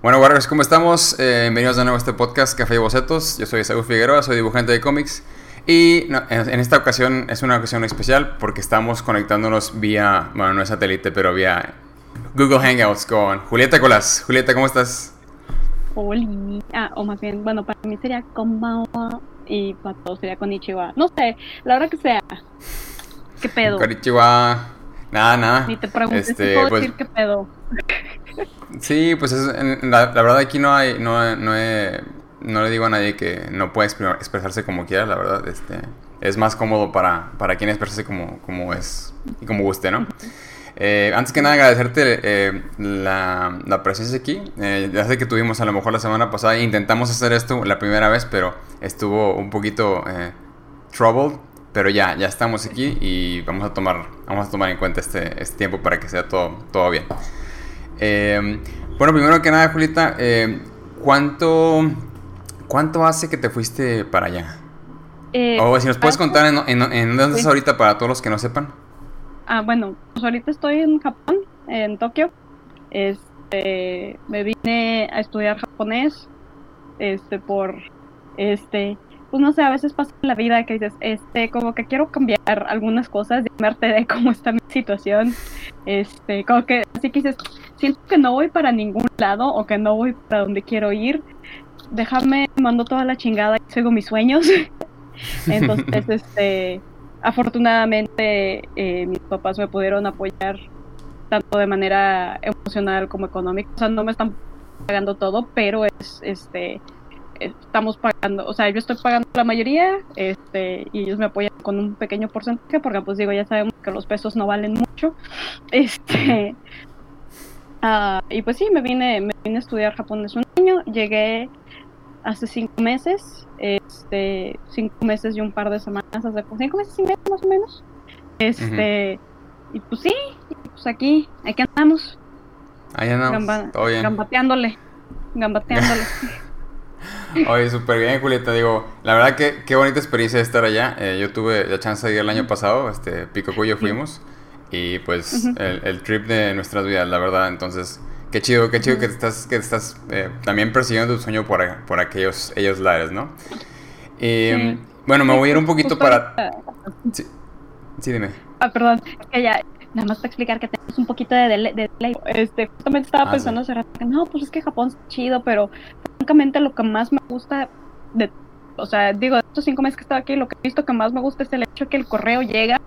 Bueno, Warriors, ¿cómo estamos? Eh, bienvenidos de nuevo a este podcast Café y Bocetos. Yo soy Saúl Figueroa, soy dibujante de cómics. Y en, esta ocasión es una ocasión especial porque estamos conectándonos vía, bueno, no es satélite, pero vía Google Hangouts con Julieta Colas. Julieta, ¿cómo estás? Hola. Ah, o más bien, bueno, para mí sería Konbanwa y para todos sería Konnichiwa. No sé, la hora que sea. ¿Qué pedo? Konnichiwa. Nada, nada. Ni te preguntes este, puedo pues decir qué pedo. Sí, pues la, verdad aquí no hay, no, no, no, le digo a nadie que no puede expresarse como quiera, la verdad, este, es más cómodo para, para quien expresarse como, como es y como guste, ¿no? Eh, antes que nada agradecerte eh, la, la, presencia aquí. Eh, ya sé que tuvimos a lo mejor la semana pasada intentamos hacer esto la primera vez, pero estuvo un poquito troubled. Pero ya, ya estamos aquí y vamos a tomar, vamos a tomar en cuenta este, este tiempo para que sea todo, todo bien. Eh, bueno, primero que nada, Julieta, eh, ¿cuánto, ¿cuánto hace que te fuiste para allá? Eh, o si nos puedes contar en, dónde estás ahorita para todos los que no sepan. Ah, bueno, pues ahorita estoy en Japón, en Tokio. Este, me vine a estudiar japonés, este, por, este, pues no sé, a veces pasa la vida que dices, este, como que quiero cambiar algunas cosas, verte de cómo está mi situación, este, como que así que dices, siento que no voy para ningún lado o que no voy para donde quiero ir, déjame, mando toda la chingada y sigo mis sueños. Entonces, este, afortunadamente eh, mis papás me pudieron apoyar tanto de manera emocional como económica. O sea, no me están pagando todo, pero es, este, estamos pagando, o sea, yo estoy pagando la mayoría, este, y ellos me apoyan con un pequeño porcentaje, porque pues digo, ya sabemos que los pesos no valen mucho. Este, Uh, y pues sí, me vine, me vine a estudiar japonés un año, llegué hace cinco meses, este, cinco meses y un par de semanas, hace cinco meses y medio más o menos. Este, y pues sí, pues aquí, aquí andamos. Ahí andamos, Gambateándole, gambateándole. Oye, súper bien, Julieta. Digo, la verdad que qué bonita experiencia de estar allá. Eh, yo tuve la chance de ir el año pasado, este, Pico Cuyo fuimos y pues el, trip de nuestras vidas, la verdad. Entonces, qué chido, qué chido que te estás, que estás eh, también persiguiendo tu sueño por, por aquellos ellos lares, ¿no? Y bueno, me voy a ir un poquito para... Sí. sí, dime. Ah, perdón, que ya, nada más para explicar que tenemos un poquito de delay. este, justamente estaba ah, pensando hace rato que no, pues es que Japón es chido, pero francamente lo que más me gusta de, o sea, digo, de estos cinco meses que he estado aquí, lo que he visto que más me gusta es el hecho de que el correo llega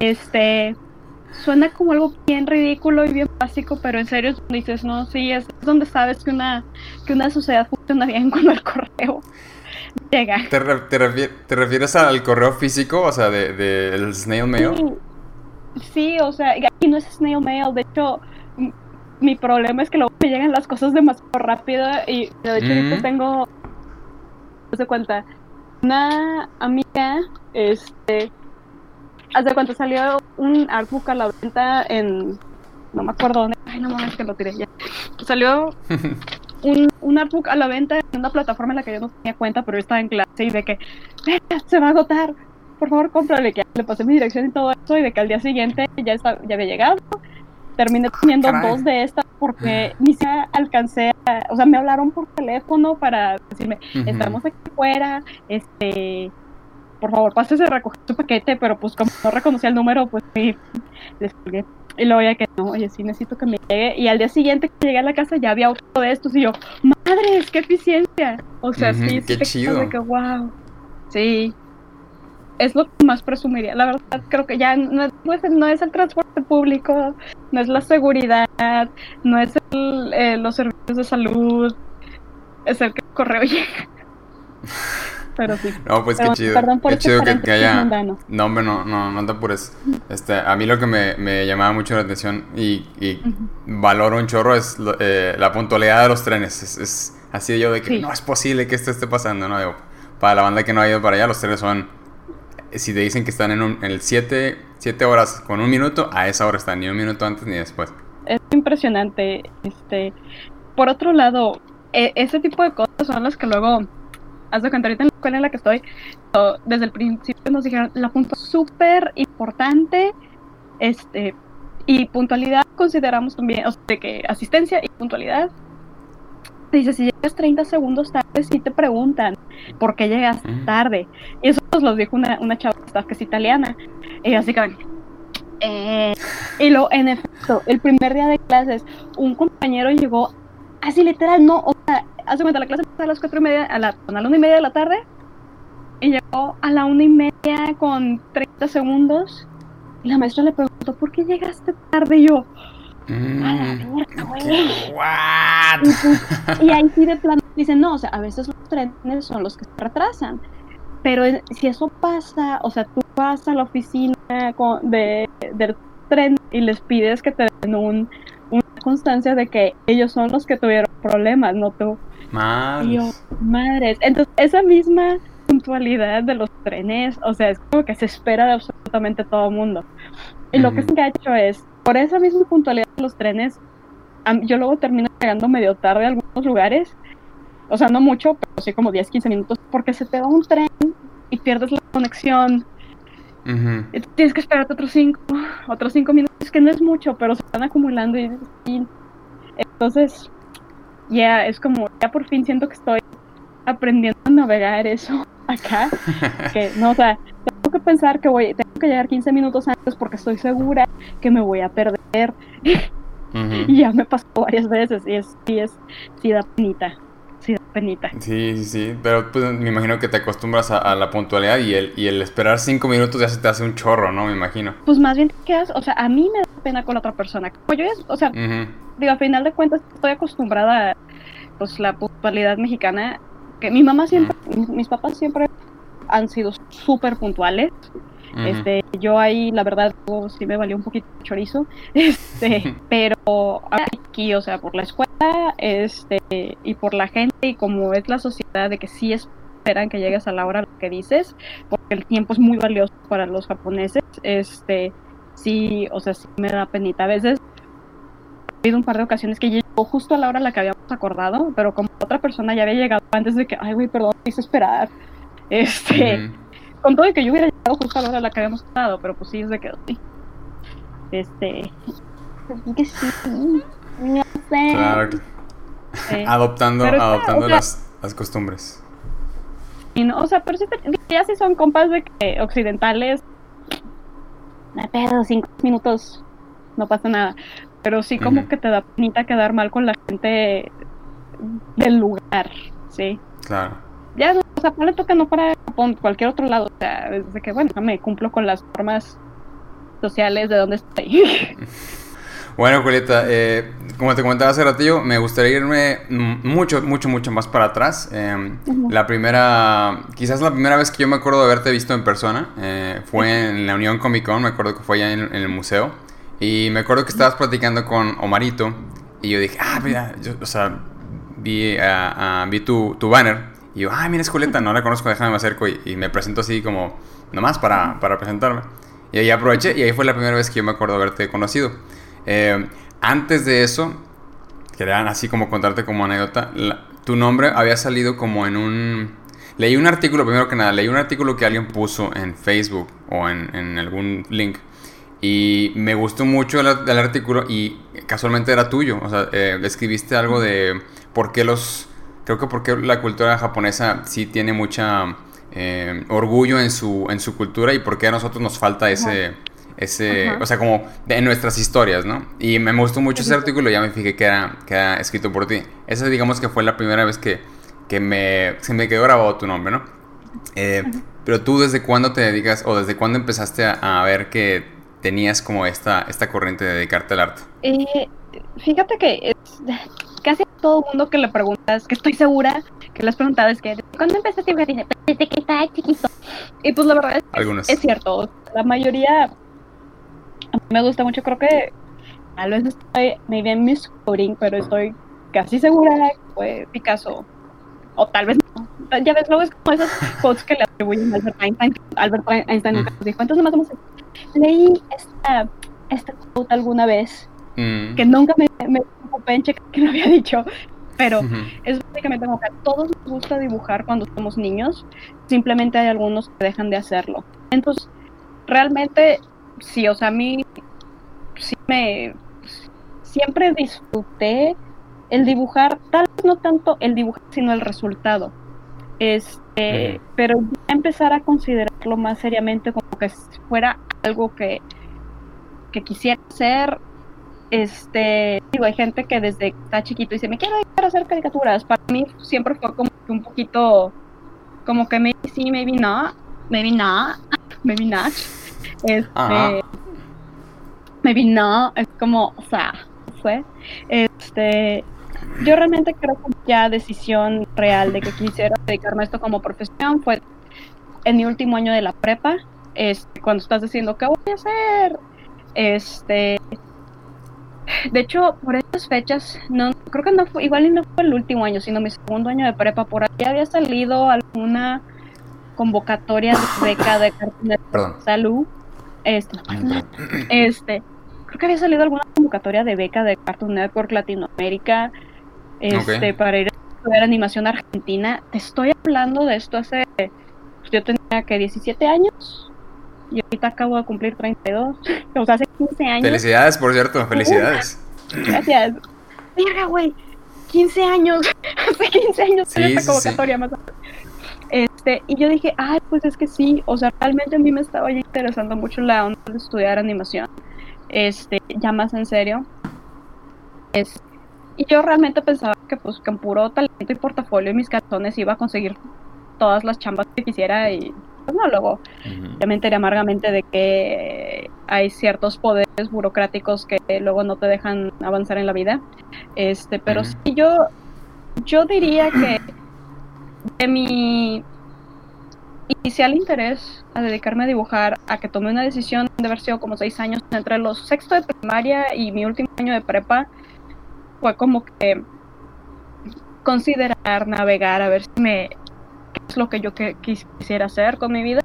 este, suena como algo bien ridículo y bien básico, pero en serio dices, no, sí, es, donde sabes que una, que una sociedad funciona bien cuando el correo llega. ¿Te, te, refieres al correo físico, o sea, del de, snail mail? Sí, o sea, aquí no es snail mail, de hecho, mi problema es que luego me llegan las cosas demasiado rápido y de hecho ahorita tengo, no se cuenta, una amiga, este, Hace cuando salió un artbook a la venta en. No me acuerdo dónde. Ay, no mames, que lo tiré ya. Salió un, un artbook a la venta en una plataforma en la que yo no tenía cuenta, pero yo estaba en clase y de que. Se va a agotar. Por favor, cómprale. Que le pasé mi dirección y todo eso. Y de que al día siguiente ya, está, ya había llegado. Terminé teniendo dos de estas porque ni siquiera alcancé a, o sea, me hablaron por teléfono para decirme, estamos aquí fuera, este, por favor, pásese a recoger su paquete, pero pues como no reconocía el número, pues sí, les colgué. Y luego ya que no, oye, sí necesito que me llegue. Y al día siguiente que llegué a la casa ya había otro de estos y yo, madres, qué eficiencia. O sea, sí, qué chido. De que, wow. Sí. Es lo que más presumiría. La verdad, creo que ya no es, no es el transporte público, no es la seguridad, no es el, eh, los servicios de salud, es el que el correo llega. pero sí. No, pues qué chido. Perdón por qué chido que, haya. No, hombre, no, no, no te apures. Este, a mí lo que me, me llamaba mucho la atención y, y valoro un chorro es eh, la puntualidad de los trenes. Es, es así de yo de que no es posible que esto esté pasando, ¿no? Digo, para la banda que no ha ido para allá, los trenes son. Si te dicen que están en, un, en el 7 horas con un minuto, a esa hora están, ni un minuto antes ni después. Es impresionante. Este, por otro lado, e, ese tipo de cosas son las que luego haz de cuenta ahorita en la escuela en la que estoy, desde el principio nos dijeron la puntualidad súper importante, este, y puntualidad consideramos también, o sea, que asistencia y puntualidad. Dice, si llegas 30 segundos tarde, sí te preguntan por qué llegas mm. tarde. Y eso nos lo dijo una, una chava que es italiana. Y así que, eh, y lo, en efecto, el primer día de clases, un compañero llegó así literal, no, o sea, hace cuenta, la clase a las cuatro y media, a la, a la una y media de la tarde, y llegó a la una y media con 30 segundos, y la maestra le preguntó, ¿por qué llegaste tarde? Y yo, mm, y, pues, y, ahí sí de plano dicen, no, o sea, a veces los trenes son los que se retrasan. Pero si eso pasa, o sea, tú vas a la oficina de, del tren y les pides que te den un, una constancia de que ellos son los que tuvieron problemas, no tú. Madres. madres. Entonces, esa misma puntualidad de los trenes, o sea, es como que se espera de absolutamente todo el mundo. Y lo que se ha hecho es, por esa misma puntualidad de los trenes, yo luego termino llegando medio tarde a algunos lugares, o sea, no mucho, pero sí como 10, 15 minutos, porque se te va un tren y pierdes la conexión. Tienes que esperarte otros cinco, otros cinco minutos, que no es mucho, pero se están acumulando y, entonces ya es como, ya por fin siento que estoy aprendiendo a navegar eso acá, que no, o sea, tengo que pensar que voy, que llegar 15 minutos antes porque estoy segura que me voy a perder. Y ya me pasó varias veces y es, y es, sí da penita sí penita. Sí, sí, sí, pero pues me imagino que te acostumbras a, la puntualidad y el, y el esperar cinco minutos ya se te hace un chorro, ¿no? Me imagino. Pues más bien te quedas, o sea, a mí me da pena con la otra persona. Pues yo, o sea, digo, a final de cuentas estoy acostumbrada a pues, la puntualidad mexicana, que mi mamá siempre, mis papás siempre han sido súper puntuales. Este, yo ahí, la verdad, sí me valió un poquito chorizo. Este, pero aquí, o sea, por la escuela, este, y por la gente, y como es la sociedad de que sí esperan que llegues a la hora lo que dices, porque el tiempo es muy valioso para los japoneses, este, sí, o sea, sí me da penita. A veces ha habido un par de ocasiones que llegó justo a la hora a la que habíamos acordado, pero como otra persona ya había llegado antes de que, ay, güey, perdón, hice esperar. Este con todo y que yo hubiera llegado justo a la hora a la que habíamos estado, pero pues sí, se quedó así. Este. Que sí, no sé. Claro. adoptando adoptando las, las costumbres. Y no, o sea, pero sí, ya sí son compas de que occidentales. Me pedo, cinco minutos, no pasa nada. Pero sí, como que te da penita quedar mal con la gente del lugar, sí. Claro ya, o sea, le toca no para cualquier otro lado, o sea, desde que, bueno, me cumplo con las formas sociales de donde estoy. Bueno, Julieta, eh, como te comentaba hace ratillo, me gustaría irme mucho, mucho, mucho más para atrás. Em, la primera, quizás la primera vez que yo me acuerdo de haberte visto en persona eh, fue en la Unión Comic Con, me acuerdo que fue allá en, el museo. Y me acuerdo que estabas platicando con Omarito y yo dije, ah, mira, yo, o sea, vi, vi tu, tu banner y yo, ay, mira, es Julieta, no la conozco, déjame me acerco y, me presento así como, nomás para, para presentarme. Y ahí aproveché y ahí fue la primera vez que yo me acuerdo haberte conocido. Eh, antes de eso, quería así como contarte como anécdota, tu nombre había salido como en un... Leí un artículo, primero que nada, leí un artículo que alguien puso en Facebook o en, en algún link. Y me gustó mucho el, el, artículo y casualmente era tuyo. O sea, eh, escribiste algo de por qué los creo que porque la cultura japonesa sí tiene mucha eh, orgullo en su, en su cultura y porque a nosotros nos falta ese, ese o sea, como en nuestras historias, ¿no? Y me gustó mucho ese artículo y ya me fijé que era, que era escrito por ti. Esa digamos que fue la primera vez que, que me, se me quedó grabado tu nombre, ¿no? Eh, pero tú desde cuándo te dedicas o desde cuándo empezaste a, ver que tenías como esta, esta corriente de dedicarte al arte? Eh, fíjate que casi a todo mundo que le preguntas, que estoy segura que le has preguntado es que ¿cuándo empezaste a dibujar? Desde que estaba chiquito. Y pues la verdad es, es cierto, la mayoría a mí me gusta mucho, creo que tal vez estoy maybe en mis coding, pero estoy casi segura que fue Picasso. O tal vez no. Ya ves, luego es como esas quotes que le atribuyen a Albert Einstein. Albert Einstein nunca nos dijo. Entonces, más o menos, leí esta, esta quote alguna vez Mm. Que nunca me, me ocupé en checar que lo había dicho. pero es básicamente como que a todos nos gusta dibujar cuando somos niños, simplemente hay algunos que dejan de hacerlo. Entonces, realmente, sí, o sea, a mí sí me... Siempre disfruté el dibujar, tal vez no tanto el dibujar, sino el resultado. Este, pero ya empezar a considerarlo más seriamente como que fuera algo que, que quisiera hacer. Este, digo, hay gente que desde que está chiquito dice, me quiero dedicar a hacer caricaturas. Para mí siempre fue como que un poquito, como que maybe sí, maybe no, maybe not, maybe not. Este, maybe no, es como, o sea, fue. Este, yo realmente creo que ya decisión real de que quisiera dedicarme a esto como profesión fue en mi último año de la prepa, este, cuando estás diciendo qué voy a hacer. Este, de hecho, por esas fechas, no creo que no fue, igual y no fue el último año, sino mi segundo año de prepa, por ahí había salido alguna convocatoria de beca de Salud. Este, este, creo que había salido alguna convocatoria de beca de Cartoon Network Latinoamérica este, para ir a estudiar animación argentina. Te estoy hablando de esto hace, pues, yo tenía que 17 años y ahorita acabo de cumplir 32, o sea, hace 15 años. Felicidades, por cierto, felicidades. Gracias. Mira, güey, 15 años, hace 15 años sí, esta convocatoria más Este, y yo dije, ay, pues es que sí, o sea, realmente a mí me estaba interesando mucho la onda de estudiar animación, este, ya más en serio. Es, y yo realmente pensaba que pues con puro talento y portafolio y mis calzones iba a conseguir todas las chambas que quisiera y luego ya me enteré amargamente de que hay ciertos poderes burocráticos que luego no te dejan avanzar en la vida. Este, pero sí yo yo diría que de mi inicial interés a dedicarme a dibujar, a que tomé una decisión de haber sido como seis años entre los sexto de primaria y mi último año de prepa, fue como que considerar, navegar, a ver si me es lo que yo quisiera hacer con mi vida.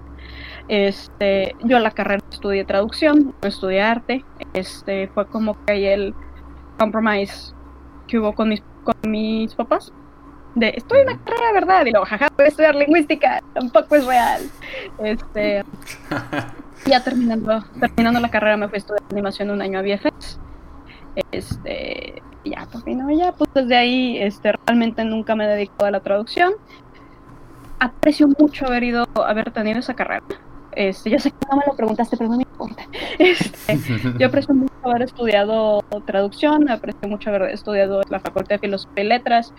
Este, yo la carrera estudié traducción, estudié arte. Este, fue como que hay el compromise que hubo con mis, con mis papás. De, estoy en la carrera, ¿verdad? Y luego, jaja, voy a estudiar lingüística, tampoco es real. Este, ya terminando, terminando la carrera me fui a estudiar animación un año a VFX. Este, ya, no, ya, pues desde ahí este, realmente nunca me he dedicado a la traducción. Aprecio mucho haber ido, haber tenido esa carrera. Este, yo sé que no me lo preguntaste, pero no me importa. Este, yo aprecio mucho haber estudiado traducción, aprecio mucho haber estudiado la Facultad de Filosofía y Letras,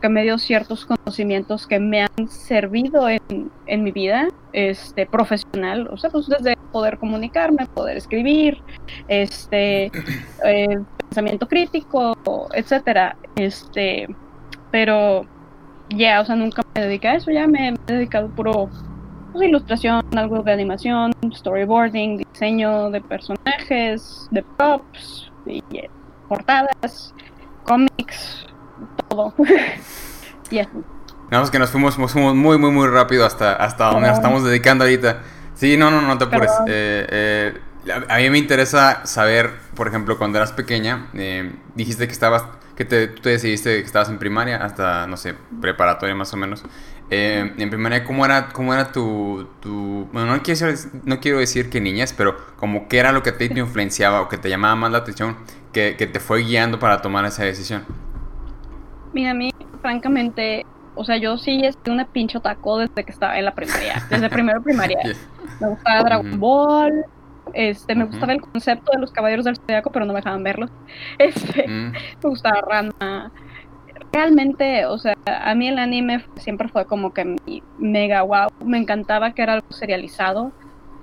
que me dio ciertos conocimientos que me han servido en, en mi vida este, profesional, o sea, pues desde poder comunicarme, poder escribir, este, eh, pensamiento crítico, etcétera, este, pero ya, o sea, nunca me dediqué a eso, ya me, he dedicado puro pues, ilustración, algo de animación, storyboarding, diseño de personajes, de props, y, eh, portadas, cómics, todo. y así. Digamos que nos fuimos, muy, muy, muy rápido hasta, hasta donde nos estamos dedicando ahorita. Sí, no, no, no te apures. Eh, eh, a mí me interesa saber, por ejemplo, cuando eras pequeña, eh, dijiste que estabas, que te, tú te decidiste que estabas en primaria hasta, no sé, preparatoria más o menos. en primaria, ¿cómo era, cómo era tu, tu bueno, no quiero, no quiero decir que niñas, pero como qué era lo que te influenciaba o que te llamaba más la atención, que, que te fue guiando para tomar esa decisión? Mira, a mí, francamente, o sea, yo sí estoy una pincho taco desde que estaba en la primaria, desde primero primaria. Me gustaba Dragon Ball, este, me gustaba el concepto de los caballeros del zodiaco, pero no me dejaban verlos. Este, me gustaba Rana. Realmente, o sea, a mí el anime siempre fue como que mi mega wow. Me encantaba que era algo serializado.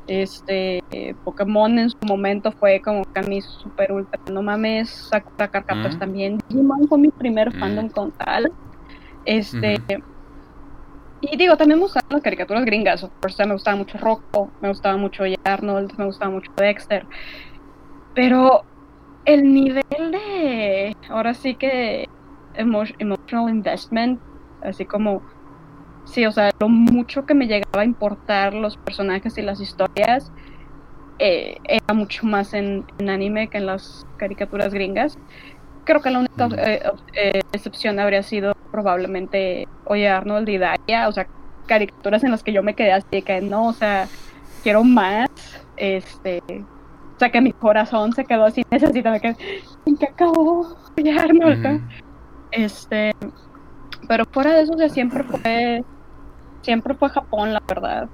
Este, Pokémon en su momento fue como que a mí super ultra, no mames, Sakura Carcaptors también. Digimon fue mi primer fandom con tal. Este. Y digo, también me gustaban las caricaturas gringas. Por sea, me gustaba mucho Rocco, me gustaba mucho Arnold, me gustaba mucho Dexter. Pero el nivel de. Ahora sí que. emotional investment, así como. Sí, o sea, lo mucho que me llegaba a importar los personajes y las historias. Eh, era mucho más en, anime que en las caricaturas gringas. Creo que la única eh, eh, excepción habría sido probablemente Oye Arnold y Daria, o sea, caricaturas en las que yo me quedé así de que no, o sea, quiero más, este, o sea, que mi corazón se quedó así, necesito, me quedé, ¿en qué acabó Oye Arnold? Este, pero fuera de eso, o sea, siempre fue, siempre fue Japón, la verdad.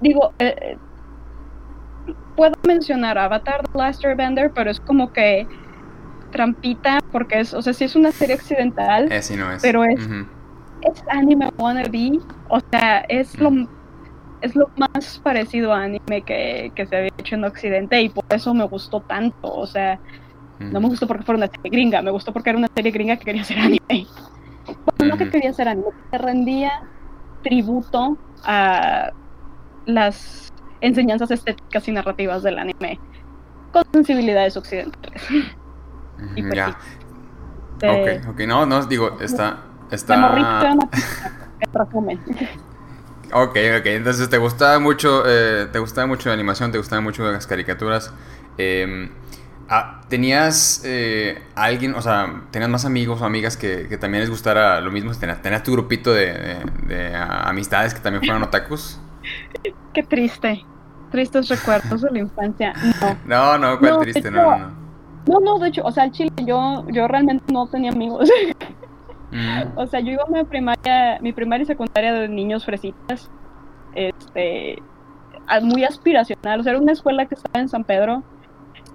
Digo, eh, puedo mencionar Avatar The Last Airbender, pero es como que trampita porque es, o sea, sí es una serie occidental, eh, sí no es. pero es, es anime wannabe, o sea, es lo es lo más parecido a anime que, que, se había hecho en Occidente y por eso me gustó tanto, o sea, no me gustó porque fuera una serie gringa, me gustó porque era una serie gringa que quería hacer anime. Bueno, no que quería hacer anime, que rendía tributo a las enseñanzas estéticas y narrativas del anime con sensibilidades occidentales. Pues ya. ok, ok, no, no, digo, está... está... Ok, ok, entonces te gustaba mucho, eh, te gustaba mucho la animación, te gustaban mucho las caricaturas. Em, ah, ¿Tenías eh, alguien, o sea, tenías más amigos o amigas que, también les gustara lo mismo? ¿Tenías, tenías tu grupito de, de, amistades que también fueran otakus? Qué triste tristes recuerdos de la infancia. No, no, no ¿cuál triste? no, no, no. No, de hecho, o sea, el chile, yo, yo realmente no tenía amigos. Mm. O sea, yo iba a mi primaria, mi primaria y secundaria de niños fresitas, este, muy aspiracional. O sea, era una escuela que estaba en San Pedro,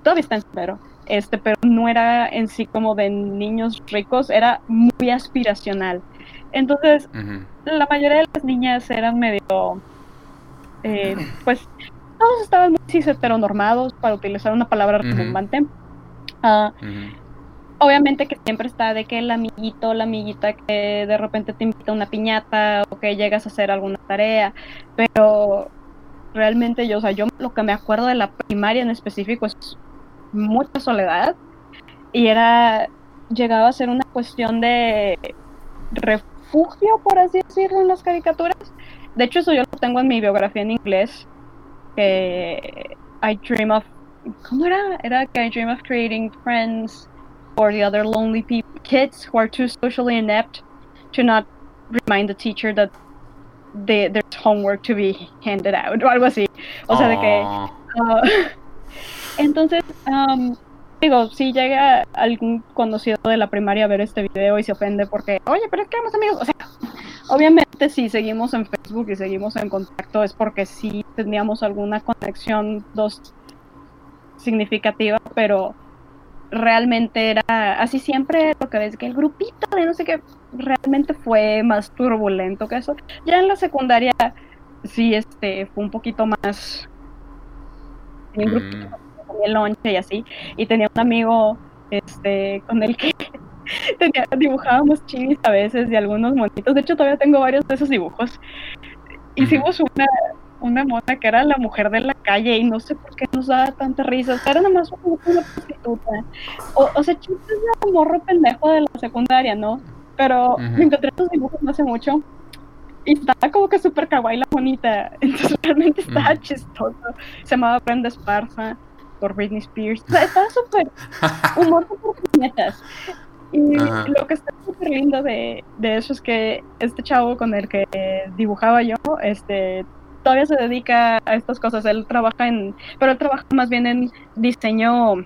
todavía está en San Pedro, este, pero no era en sí como de niños ricos, era muy aspiracional. Entonces, la mayoría de las niñas eran medio, eh, pues, todos estaban muy heteronormados, para utilizar una palabra redundante. Ah, obviamente que siempre está de que el amiguito, la amiguita que de repente te invita a una piñata o que llegas a hacer alguna tarea, pero realmente yo, o sea, yo lo que me acuerdo de la primaria en específico es mucha soledad y era, llegaba a ser una cuestión de refugio, por así decirlo, en las caricaturas. De hecho, eso yo lo tengo en mi biografía en inglés, que I dream of ¿cómo era? Era que I dream of creating friends for the other lonely people, kids who are too socially inept to not remind the teacher that they, there's homework to be handed out o algo así. O sea, de que uh, entonces um, digo, si llega algún conocido de la primaria a ver este video y se ofende porque, oye, pero es que éramos amigos, o sea, obviamente si seguimos en Facebook y seguimos en contacto es porque sí teníamos alguna conexión dos significativa, pero realmente era así siempre lo que ves que el grupito de no sé qué realmente fue más turbulento que eso. Ya en la secundaria sí este fue un poquito más en el grupito el lonche y así. Y tenía un amigo este, con el que tenía, dibujábamos chivis a veces y algunos monitos. De hecho, todavía tengo varios de esos dibujos. Hicimos una, una mona que era la mujer de la calle y no sé por qué nos daba tanta risa. O sea, era nomás una prostituta. O, o sea, chistes de morro pendejo de la secundaria, ¿no? Pero me encontré esos dibujos no hace mucho y estaba como que súper kawaii la bonita. Entonces realmente estaba chistoso. Se llamaba Brenda Esparza por Britney Spears. O sea, estaba súper humor por puñetas. Y lo que está súper lindo de, de, eso es que este chavo con el que dibujaba yo, este todavía se dedica a estas cosas. Él trabaja en, pero él trabaja más bien en diseño,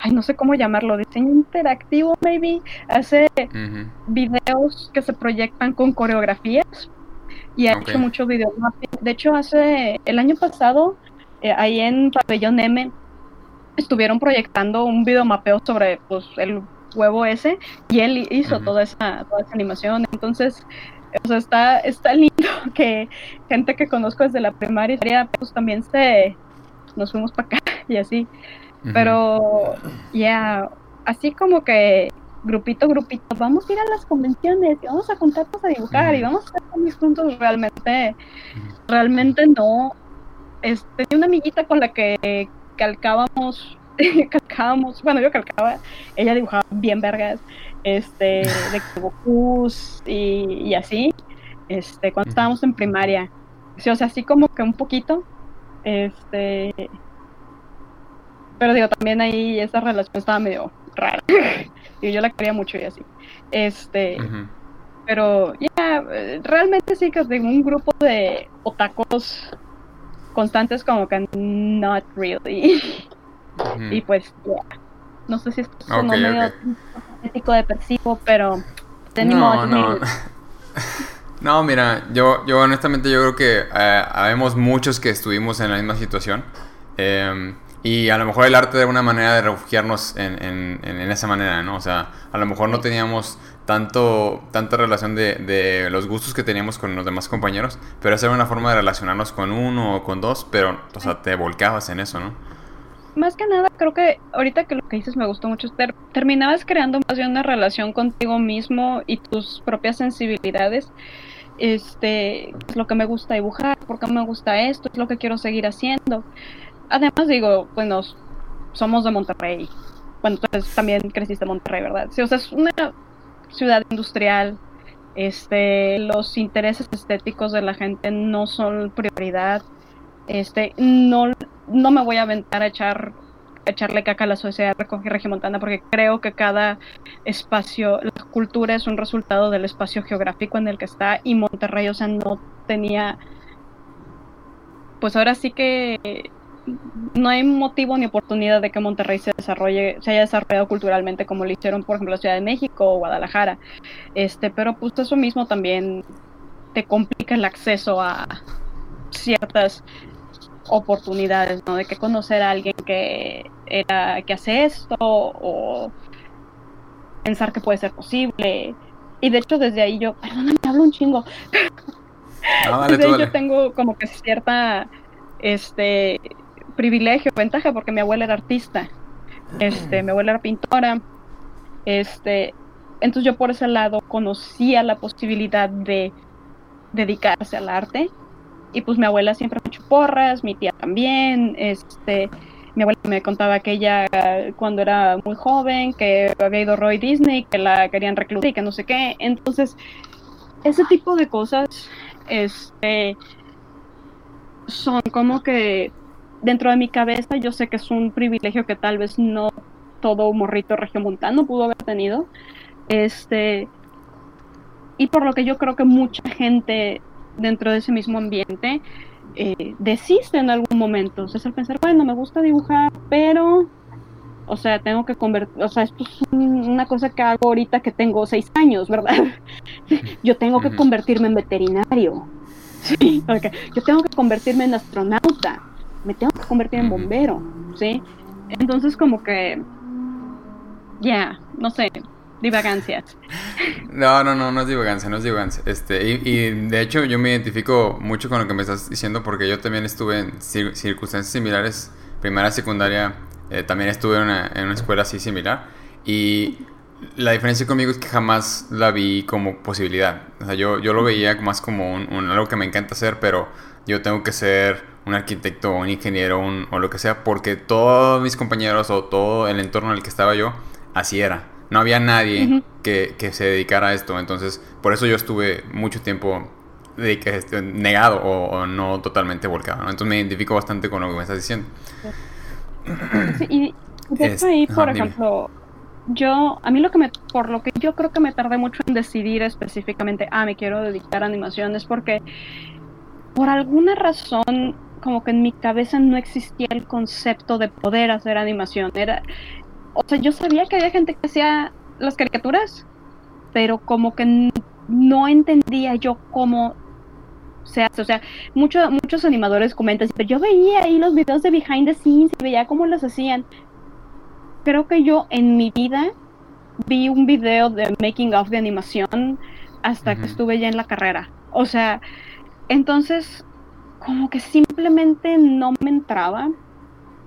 ay, no sé cómo llamarlo, diseño interactivo, maybe. Hace videos que se proyectan con coreografías y ha hecho muchos videos. De hecho, hace el año pasado, eh, ahí en Pabellón M, estuvieron proyectando un videomapeo sobre pues el huevo ese y él hizo toda, esa, toda esa animación. Entonces, o sea, está, está lindo que gente que conozco desde la primaria pues también se nos fuimos para acá y así. Pero ya, así como que grupito, grupito, vamos a ir a las convenciones y vamos a juntarnos a dibujar y vamos a estar mis juntos realmente, realmente no. Este, tenía una amiguita con la que calcábamos, calcábamos, bueno, yo calcaba, ella dibujaba bien vergas, este, de Goku y, y, así, este, cuando estábamos en primaria. Sí, o sea, así como que un poquito, este, pero digo, también ahí esa relación estaba medio rara. yo la quería mucho y así. Este, pero ya, realmente sí que tengo un grupo de otacos constantes como que not really. Y pues, ya. No sé si esto es okay, medio ético depresivo, pero no, no. no, mira, yo, yo honestamente yo creo que eh, habemos muchos que estuvimos en la misma situación. Em, y a lo mejor el arte era una manera de refugiarnos en, en, en, esa manera, ¿no? O sea, a lo mejor no teníamos tanto, tanta relación de, de, los gustos que teníamos con los demás compañeros, pero esa era una forma de relacionarnos con uno o con dos, pero, o sea, te volcabas en eso, ¿no? Más que nada, creo que ahorita que lo que dices me gustó mucho, terminabas creando más bien una relación contigo mismo y tus propias sensibilidades. Este, es lo que me gusta dibujar, porque me gusta esto, es lo que quiero seguir haciendo. Además, digo, bueno, somos de Monterrey. Bueno, entonces también creciste en Monterrey, ¿verdad? Sí, o sea, es una ciudad industrial. Este, los intereses estéticos de la gente no son prioridad. Este, no, no me voy a aventar a echar echarle caca a la sociedad recoge regimontana porque creo que cada espacio, la cultura es un resultado del espacio geográfico en el que está y Monterrey, o sea, no tenía, pues ahora sí que no hay motivo ni oportunidad de que Monterrey se desarrolle, se haya desarrollado culturalmente como lo hicieron, por ejemplo, la Ciudad de México o Guadalajara. Este, pero pues eso mismo también te complica el acceso a ciertas oportunidades, ¿no? De que conocer a alguien que era que hace esto o pensar que puede ser posible. Y de hecho desde ahí yo, perdóname, hablo un chingo. desde ahí yo tengo como que cierta este privilegio, ventaja porque mi abuela era artista. Este, mi abuela era pintora. Este, entonces yo por ese lado conocía la posibilidad de dedicarse al arte y pues mi abuela siempre me porras, mi tía también, este, mi abuela me contaba que ella cuando era muy joven, que había ido a Roy Disney, que la querían reclutar y que no sé qué, entonces ese tipo de cosas, este, son como que dentro de mi cabeza yo sé que es un privilegio que tal vez no todo morrito regiomontano pudo haber tenido, este, y por lo que yo creo que mucha gente dentro de ese mismo ambiente, eh, desiste en algún momento. O sea, es el pensar, bueno, me gusta dibujar, pero, o sea, tengo que convertir, o sea, esto es una cosa que hago ahorita que tengo seis años, ¿verdad? Yo tengo que convertirme en veterinario. Sí, yo tengo que convertirme en astronauta, me tengo que convertir en bombero, ¿sí? Entonces como que, ya, no sé, divagancias. No, no, no, no es divagancia, no es divagancia. Este, y, de hecho yo me identifico mucho con lo que me estás diciendo porque yo también estuve en circunstancias similares. Primaria, secundaria, eh, también estuve en una, escuela así similar. Y la diferencia conmigo es que jamás la vi como posibilidad. O sea, yo, yo lo veía más como un, algo que me encanta hacer, pero yo tengo que ser un arquitecto, un ingeniero o lo que sea, porque todos mis compañeros o todo el entorno en el que estaba yo, así era. No había nadie que, se dedicara a esto. Entonces, por eso yo estuve mucho tiempo este, negado o, no totalmente volcado. Entonces me identifico bastante con lo que me estás diciendo. Sí, y de hecho ahí, por ejemplo, yo, a mí lo que me, por lo que yo creo que me tardé mucho en decidir específicamente, ah, me quiero dedicar a animación, es porque por alguna razón como que en mi cabeza no existía el concepto de poder hacer animación. Era, o sea, yo sabía que había gente que hacía las caricaturas, pero como que no entendía yo cómo se hace. O sea, muchos muchos animadores comentan, pero yo veía ahí los videos de behind the scenes y veía cómo las hacían. Creo que yo en mi vida vi un video de making of de animación hasta que estuve ya en la carrera. O sea, entonces como que simplemente no me entraba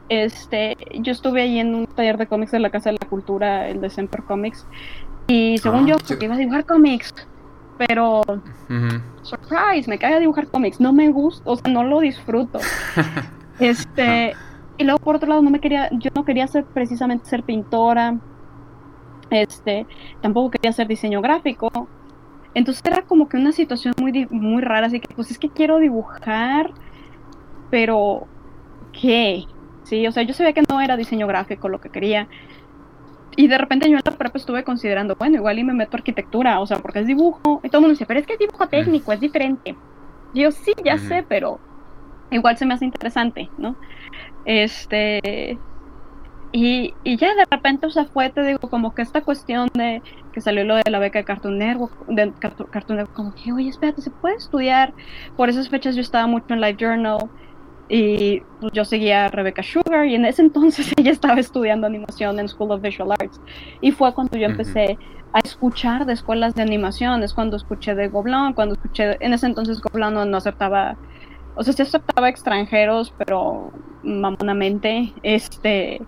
este, yo estuve ahí en un taller de cómics de la Casa de la Cultura, el de Semper Comics, y según ah, yo, porque iba a dibujar cómics, pero surprise, me cae a dibujar cómics, no me gusta, o sea, no lo disfruto. este, y luego por otro lado no me quería, yo no quería ser precisamente ser pintora, este, tampoco quería hacer diseño gráfico. Entonces era como que una situación muy muy rara, así que pues es que quiero dibujar, pero ¿qué? Sí, o sea, yo sabía que no era diseño gráfico lo que quería. y de repente yo en la prepa estuve considerando, bueno, igual y me meto a arquitectura, o sea, porque es dibujo. Y todo el mundo decía, pero es que es dibujo técnico, es diferente. Y yo, sí, ya sé, pero igual se me hace interesante, ¿no? Este. Y, y, ya de repente, o sea, fue, te digo, como que esta cuestión de que salió lo de la beca de Cartoon Network, de Cartoon Network, como que, oye, espérate, ¿se puede estudiar? Por esas fechas yo estaba mucho en Live Journal y pues, yo seguía a Rebecca Sugar y en ese entonces ella estaba estudiando animación en School of Visual Arts y fue cuando yo empecé a escuchar de escuelas de animación, es cuando escuché de Goblin, cuando escuché, en ese entonces Goblin no, aceptaba, o sea, sí aceptaba extranjeros, pero mamonamente, este,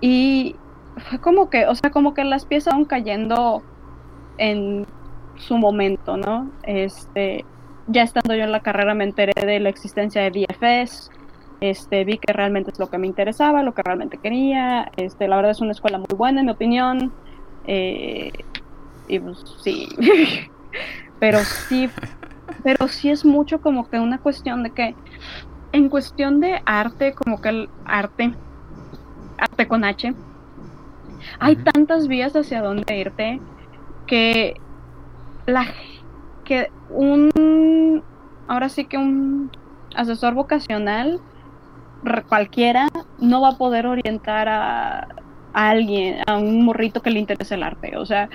y fue como que, o sea, como que las piezas van cayendo en su momento, ¿no? Este, ya estando yo en la carrera me enteré de la existencia de DFS, este, vi que realmente es lo que me interesaba, lo que realmente quería, este, la verdad es una escuela muy buena en mi opinión, eh, y pues sí, pero sí, pero sí es mucho como que una cuestión de que, en cuestión de arte, como que el arte, arte con H, hay tantas vías hacia dónde irte que la que un, ahora sí que un asesor vocacional cualquiera no va a poder orientar a, a alguien, a un morrito que le interese el arte. O sea,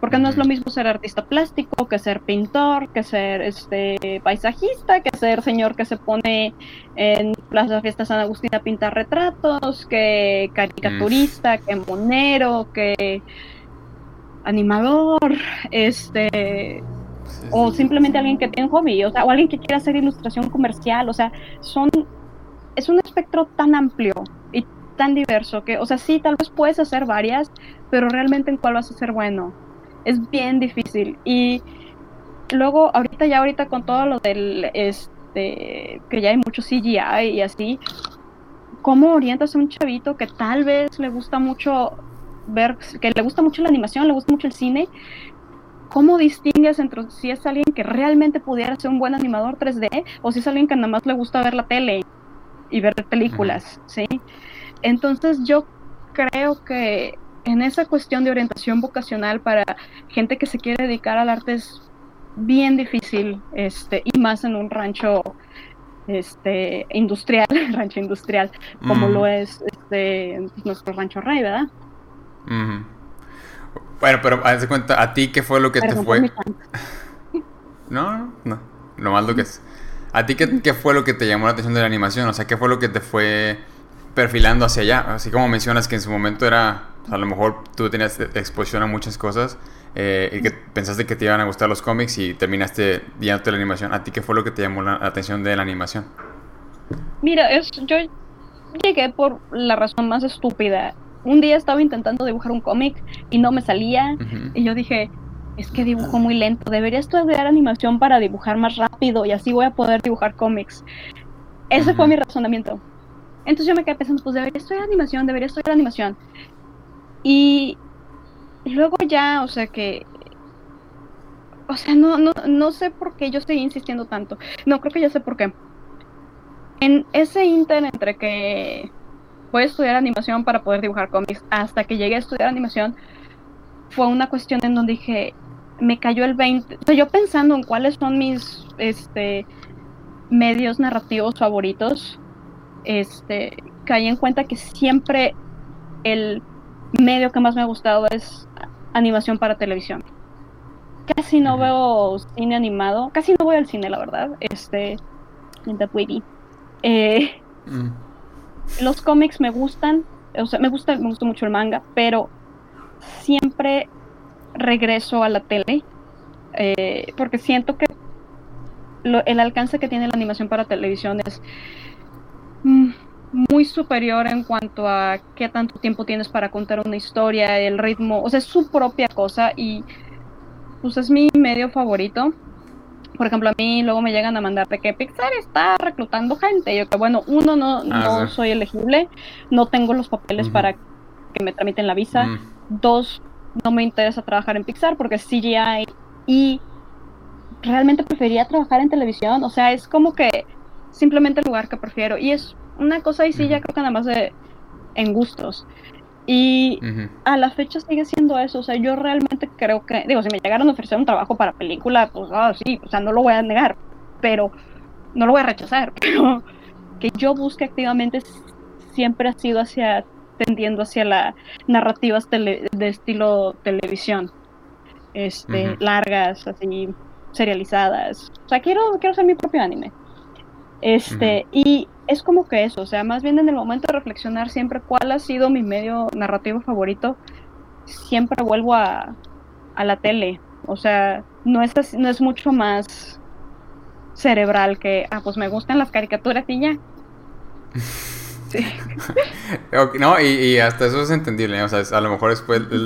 porque no es lo mismo ser artista plástico que ser pintor, que ser este paisajista, que ser señor que se pone en Plaza Fiesta San Agustín a pintar retratos, que caricaturista, que monero, que animador, este o simplemente alguien que tiene un hobby, o sea, o alguien que quiera hacer ilustración comercial, o sea, son es un espectro tan amplio y tan diverso que, o sea, sí, tal vez puedes hacer varias, pero realmente en cuál vas a ser bueno. Es bien difícil y luego ahorita ya ahorita con todo lo del este que ya hay mucho CGI y así, ¿cómo orientas a un chavito que tal vez le gusta mucho ver que le gusta mucho la animación, le gusta mucho el cine, ¿cómo distingues entre si es alguien que realmente pudiera ser un buen animador 3D o si es alguien que nada más le gusta ver la tele y ver películas, ¿sí? Entonces yo creo que en esa cuestión de orientación vocacional para gente que se quiere dedicar al arte es bien difícil, este, y más en un rancho este industrial, rancho industrial, como lo es este, nuestro rancho rey, ¿verdad? Bueno, pero haz de cuenta, ¿a ti qué fue lo que te fue? no, no, lo que es. ¿A ti qué, qué, fue lo que te llamó la atención de la animación? O sea, ¿qué fue lo que te fue perfilando hacia allá? Así como mencionas que en su momento era, a lo mejor tú tenías exposición a muchas cosas eh, y que pensaste que te iban a gustar los cómics y terminaste viéndote la animación. ¿A ti qué fue lo que te llamó la atención de la animación? Mira, es, yo llegué por la razón más estúpida un día estaba intentando dibujar un cómic y no me salía. Y yo dije, es que dibujo muy lento, debería estudiar animación para dibujar más rápido y así voy a poder dibujar cómics. Ese fue mi razonamiento. Entonces yo me quedé pensando, pues debería estudiar animación, debería estudiar animación. Y luego ya, o sea que... O sea, no, no, no sé por qué yo estoy insistiendo tanto. No, creo que ya sé por qué. En ese inter entre que voy a estudiar animación para poder dibujar cómics. Hasta que llegué a estudiar animación, fue una cuestión en donde dije, me cayó el 20. O sea, yo pensando en cuáles son mis este, medios narrativos favoritos, este, caí en cuenta que siempre el medio que más me ha gustado es animación para televisión. Casi no veo cine animado, casi no voy al cine, la verdad. Este, the eh, mm los cómics me gustan, o sea, me gusta, me gusta mucho el manga, pero siempre regreso a la tele eh, porque siento que el alcance que tiene la animación para televisión es mm, muy superior en cuanto a qué tanto tiempo tienes para contar una historia, el ritmo, o sea, es su propia cosa y pues es mi medio favorito por ejemplo, a mí luego me llegan a mandar de que Pixar está reclutando gente. yo que, bueno, uno, no, ah, no soy elegible, no tengo los papeles para que me tramiten la visa. Mm. Dos, no me interesa trabajar en Pixar porque es CGI. Y realmente prefería trabajar en televisión. O sea, es como que simplemente el lugar que prefiero. Y es una cosa y sí, ya creo que nada más de, en gustos. Y a la fecha sigue siendo eso. O sea, yo realmente creo que, digo, si me llegaran a ofrecer un trabajo para película, pues ah, sí, o sea, no lo voy a negar, pero no lo voy a rechazar. Pero que yo busque activamente siempre ha sido hacia, tendiendo hacia las narrativas de estilo televisión. Este, largas, así, serializadas. O sea, quiero, quiero hacer mi propio anime. Este, y es como que eso, o sea, más bien en el momento de reflexionar siempre cuál ha sido mi medio narrativo favorito, siempre vuelvo a, a la tele. O sea, no es, no es mucho más cerebral que, ah, pues me gustan las caricaturas y ya. Sí. no, y, hasta eso es entendible, o sea, a lo mejor es,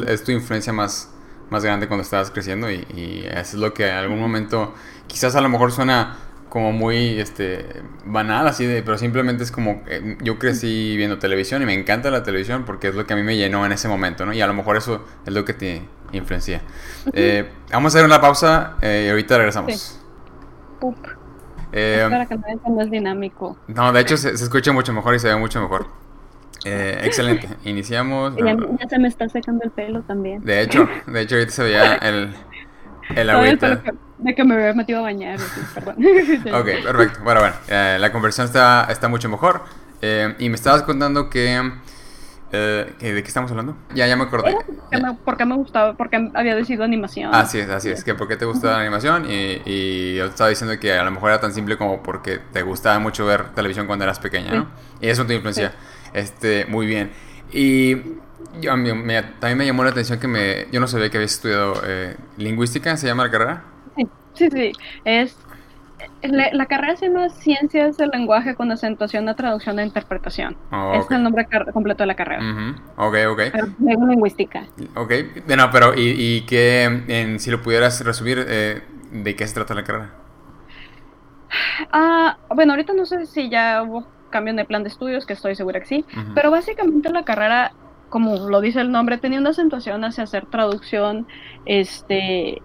es tu influencia más, más grande cuando estabas creciendo y, y, eso es lo que en algún momento, quizás a lo mejor suena como muy este banal así de pero simplemente es como eh, yo crecí viendo televisión y me encanta la televisión porque es lo que a mí me llenó en ese momento no y a lo mejor eso es lo que te influencia. Eh, vamos a hacer una pausa eh, y ahorita regresamos. Espera que no es dinámico. no de hecho se, escucha mucho mejor y se ve mucho mejor. Excelente. Iniciamos ya, ya, se me está secando el pelo también. De hecho de hecho ahorita se veía el el agüita. De que me había metido a bañar, perdón. ok, perfecto. Bueno, bueno, eh, la conversación está, está mucho mejor. Eh, y me estabas contando que, eh, ¿De qué estamos hablando? Ya, ya me acordé. Porque me, gustaba, porque había decidido animación. Así es, así es. Que porque te gusta la animación y, y, yo estaba diciendo que a lo mejor era tan simple como porque te gustaba mucho ver televisión cuando eras pequeña, ¿no? Y eso te influencia. Este, muy bien. Y yo, me, también me llamó la atención que me, yo no sabía que habías estudiado eh, lingüística, ¿se llama la carrera? Sí, sí, sí. Es, la, carrera se llama Ciencias del Lenguaje con acentuación de traducción e interpretación. Oh, es el nombre completo de la carrera. Ok, ok. Pero, lingüística. Ok, bueno, pero ¿y, y qué, en, si lo pudieras resumir, eh, de qué se trata la carrera? Ah, bueno, ahorita no sé si ya hubo cambio de plan de estudios, que estoy segura que sí, pero básicamente la carrera como lo dice el nombre, tenía una acentuación hacia hacer traducción este,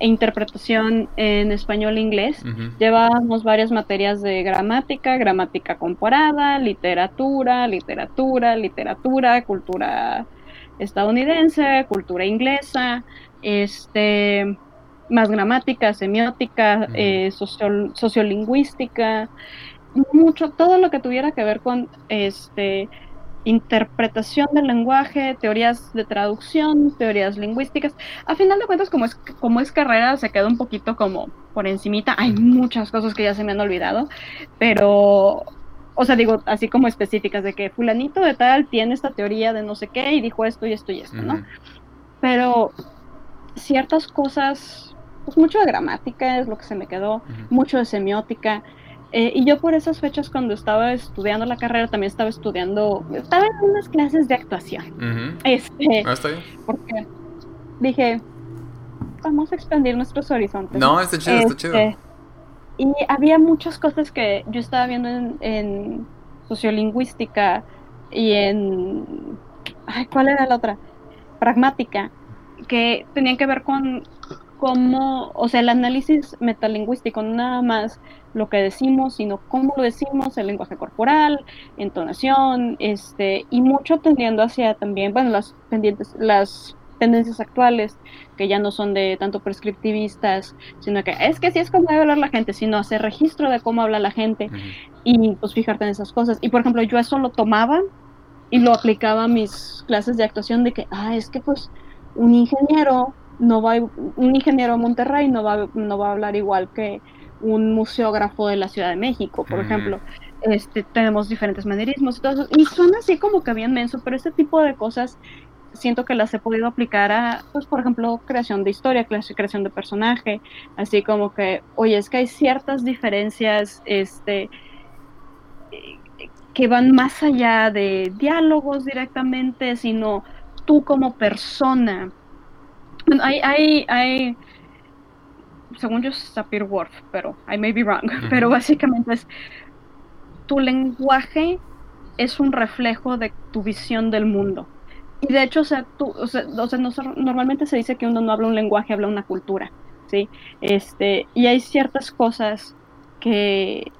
e interpretación en español e inglés. Llevábamos varias materias de gramática, gramática comparada, literatura, literatura, literatura, cultura estadounidense, cultura inglesa, este más gramática, semiótica, eh, sociolingüística, mucho, todo lo que tuviera que ver con este interpretación del lenguaje, teorías de traducción, teorías lingüísticas. A final de cuentas, como es, como es carrera, se queda un poquito como por encimita. Hay muchas cosas que ya se me han olvidado, pero, o sea, digo, así como específicas de que fulanito de tal tiene esta teoría de no sé qué y dijo esto y esto y esto, ¿no? Pero ciertas cosas, pues mucho de gramática es lo que se me quedó, mucho de semiótica. Eh, y yo por esas fechas cuando estaba estudiando la carrera también estaba estudiando, estaba en unas clases de actuación. Este, ah, está bien. Porque dije, vamos a expandir nuestros horizontes. No, está chido, está chido. Este, y había muchas cosas que yo estaba viendo en, sociolingüística y en... Ay, ¿cuál era la otra? Pragmática, que tenían que ver con cómo, o sea, el análisis metalingüístico, nada más lo que decimos, sino cómo lo decimos, el lenguaje corporal, entonación, este, y mucho tendiendo hacia también, bueno, las pendientes, las tendencias actuales, que ya no son de tanto prescriptivistas, sino que es que así es como debe hablar la gente, sino hacer registro de cómo habla la gente y pues fijarte en esas cosas. Y por ejemplo, yo eso lo tomaba y lo aplicaba a mis clases de actuación de que, ah, es que pues un ingeniero no va, un ingeniero de Monterrey no va, no va a hablar igual que un museógrafo de la Ciudad de México, por ejemplo. Este, tenemos diferentes manerismos y todo eso. Y suena así como que bien menso, pero ese tipo de cosas siento que las he podido aplicar a, pues, por ejemplo, creación de historia, creación de personaje, así como que, oye, es que hay ciertas diferencias, este, que van más allá de diálogos directamente, sino tú como persona hay, hay, hay, según yo, Sapir Whorf, pero I may be wrong, pero básicamente es, tu lenguaje es un reflejo de tu visión del mundo. Y de hecho, o sea, tú, o sea, normalmente se dice que uno no habla un lenguaje, habla una cultura, ¿sí? Este, y hay ciertas cosas que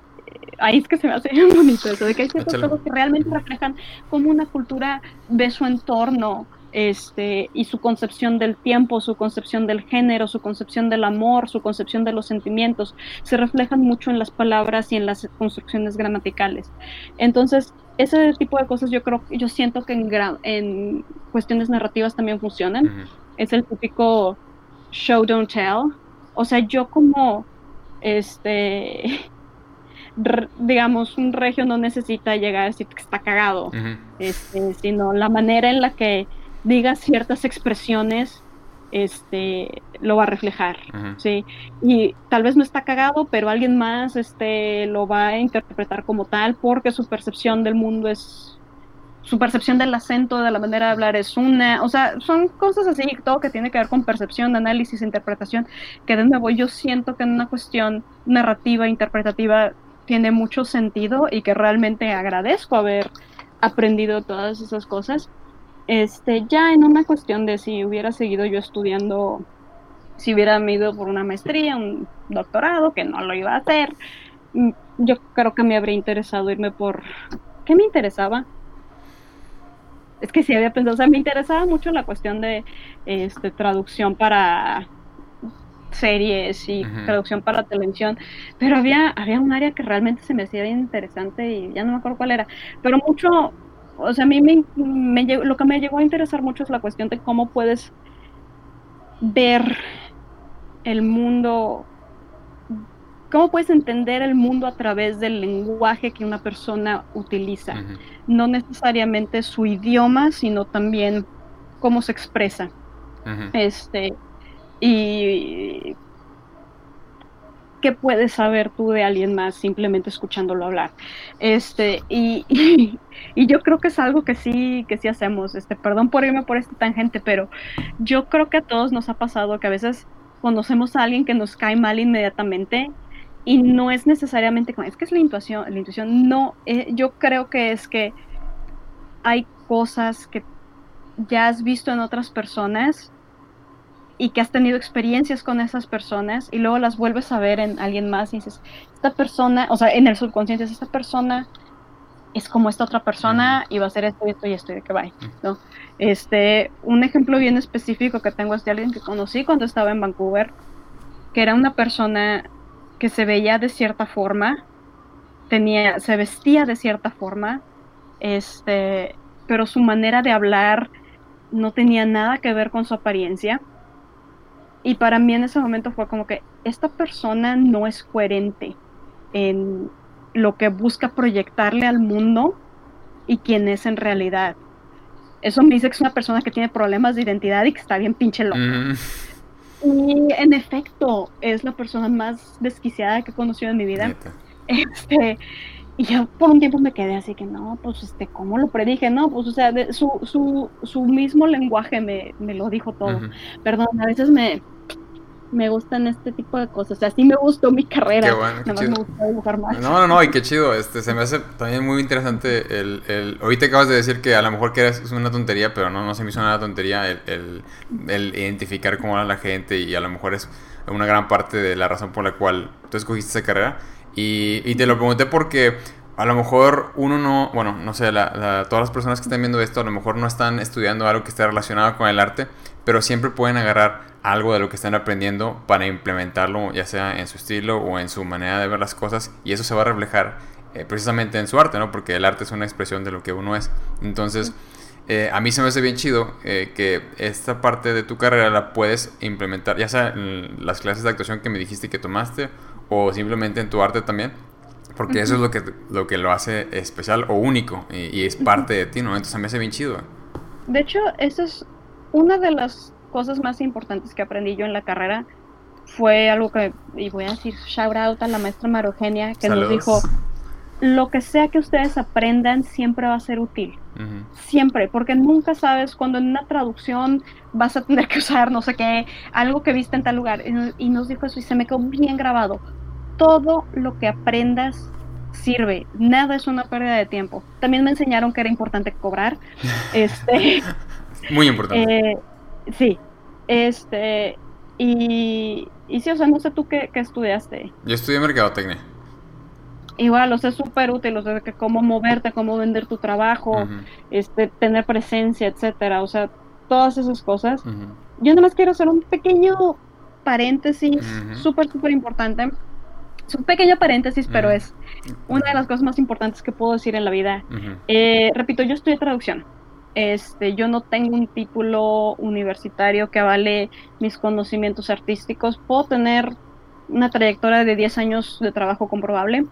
ahí es que se me hace bonito eso, de que hay ciertas cosas que realmente reflejan cómo una cultura ve su entorno, este, y su concepción del tiempo, su concepción del género, su concepción del amor, su concepción de los sentimientos, se reflejan mucho en las palabras y en las construcciones gramaticales. Entonces, ese tipo de cosas yo creo, yo siento que en, en cuestiones narrativas también funcionan. Es el típico show don't tell. O sea, yo como este digamos, un regio no necesita llegar a decir que está cagado, este, sino la manera en la que diga ciertas expresiones, este, lo va a reflejar, ¿sí? Y tal vez no está cagado, pero alguien más, este, lo va a interpretar como tal porque su percepción del mundo es su percepción del acento, de la manera de hablar es una, o sea, son cosas así, todo que tiene que ver con percepción, análisis, interpretación, que de nuevo yo siento que en una cuestión narrativa, interpretativa, tiene mucho sentido y que realmente agradezco haber aprendido todas esas cosas. Este, ya en una cuestión de si hubiera seguido yo estudiando, si hubiera ido por una maestría, un doctorado, que no lo iba a hacer, mm, yo creo que me habría interesado irme por... ¿Qué me interesaba? Es que sí había pensado, o sea, me interesaba mucho la cuestión de este, traducción para series y traducción para televisión, pero había, había un área que realmente se me hacía bien interesante y ya no me acuerdo cuál era, pero mucho o sea, a mí me, lo que me llegó a interesar mucho es la cuestión de cómo puedes ver el mundo, cómo puedes entender el mundo a través del lenguaje que una persona utiliza. No necesariamente su idioma, sino también cómo se expresa. Este, y ¿qué puedes saber tú de alguien más simplemente escuchándolo hablar? Este, y, y, yo creo que es algo que sí, que sí hacemos. Este, perdón por irme por esta tangente, pero yo creo que a todos nos ha pasado que a veces conocemos a alguien que nos cae mal inmediatamente y no es necesariamente es que es la intuición, la intuición no, eh, yo creo que es que hay cosas que ya has visto en otras personas y que has tenido experiencias con esas personas y luego las vuelves a ver en alguien más y dices, esta persona, o sea, en el subconsciente, esta persona es como esta otra persona y va a ser esto y esto y esto y de que va, ¿no? Este, un ejemplo bien específico que tengo es de alguien que conocí cuando estaba en Vancouver, que era una persona que se veía de cierta forma, tenía, se vestía de cierta forma, este, pero su manera de hablar no tenía nada que ver con su apariencia y para mí en ese momento fue como que esta persona no es coherente en lo que busca proyectarle al mundo y quién es en realidad. Eso me dice que es una persona que tiene problemas de identidad y que está bien pinche loca. Mm. Y en efecto, es la persona más desquiciada que he conocido en mi vida. Este, y yo por un tiempo me quedé así que no, pues este, ¿cómo lo predije? No, pues o sea, su, su, su, mismo lenguaje me, me lo dijo todo. Perdón, a veces me, me gustan este tipo de cosas. O sea, sí me gustó mi carrera. Qué bueno, qué chido. me gusta dibujar más. No, no, no, y qué chido. Este, se me hace también muy interesante el, el... Ahorita acabas de decir que a lo mejor que es una tontería, pero no, no se me hizo nada tontería el, el, el identificar cómo era la gente y a lo mejor es una gran parte de la razón por la cual tú escogiste esa carrera. Y, y te lo pregunté porque a lo mejor uno no, bueno, no sé, todas las personas que están viendo esto a lo mejor no están estudiando algo que esté relacionado con el arte, pero siempre pueden agarrar algo de lo que están aprendiendo para implementarlo, ya sea en su estilo o en su manera de ver las cosas, y eso se va a reflejar eh, precisamente en su arte, ¿no? Porque el arte es una expresión de lo que uno es. Entonces, eh, a mí se me hace bien chido eh, que esta parte de tu carrera la puedes implementar, ya sea en las clases de actuación que me dijiste que tomaste, o simplemente en tu arte también porque eso es lo que, lo que lo hace especial o único y, es parte de ti, ¿no? Entonces me hace bien chido. De hecho, esa es una de las cosas más importantes que aprendí yo en la carrera. Fue algo que, y voy a decir shout out a la maestra Marogenia, que nos dijo, lo que sea que ustedes aprendan siempre va a ser útil. Siempre, porque nunca sabes cuando en una traducción vas a tener que usar no sé qué, algo que viste en tal lugar. Y nos dijo eso y se me quedó bien grabado todo lo que aprendas sirve, nada es una pérdida de tiempo. También me enseñaron que era importante cobrar. Este, Muy importante. Eh, sí, este, y, y sí, o sea, no sé tú qué, estudiaste. Yo estudié mercadotecnia. igual, o sea, es súper útil, o sea, que cómo moverte, cómo vender tu trabajo, este, tener presencia, etcétera, o sea, todas esas cosas. Yo nada más quiero hacer un pequeño paréntesis, súper, súper importante. Es un pequeño paréntesis, pero es una de las cosas más importantes que puedo decir en la vida. Eh, repito, yo estudié traducción. Este, yo no tengo un título universitario que avale mis conocimientos artísticos. Puedo tener una trayectoria de 10 años de trabajo comprobable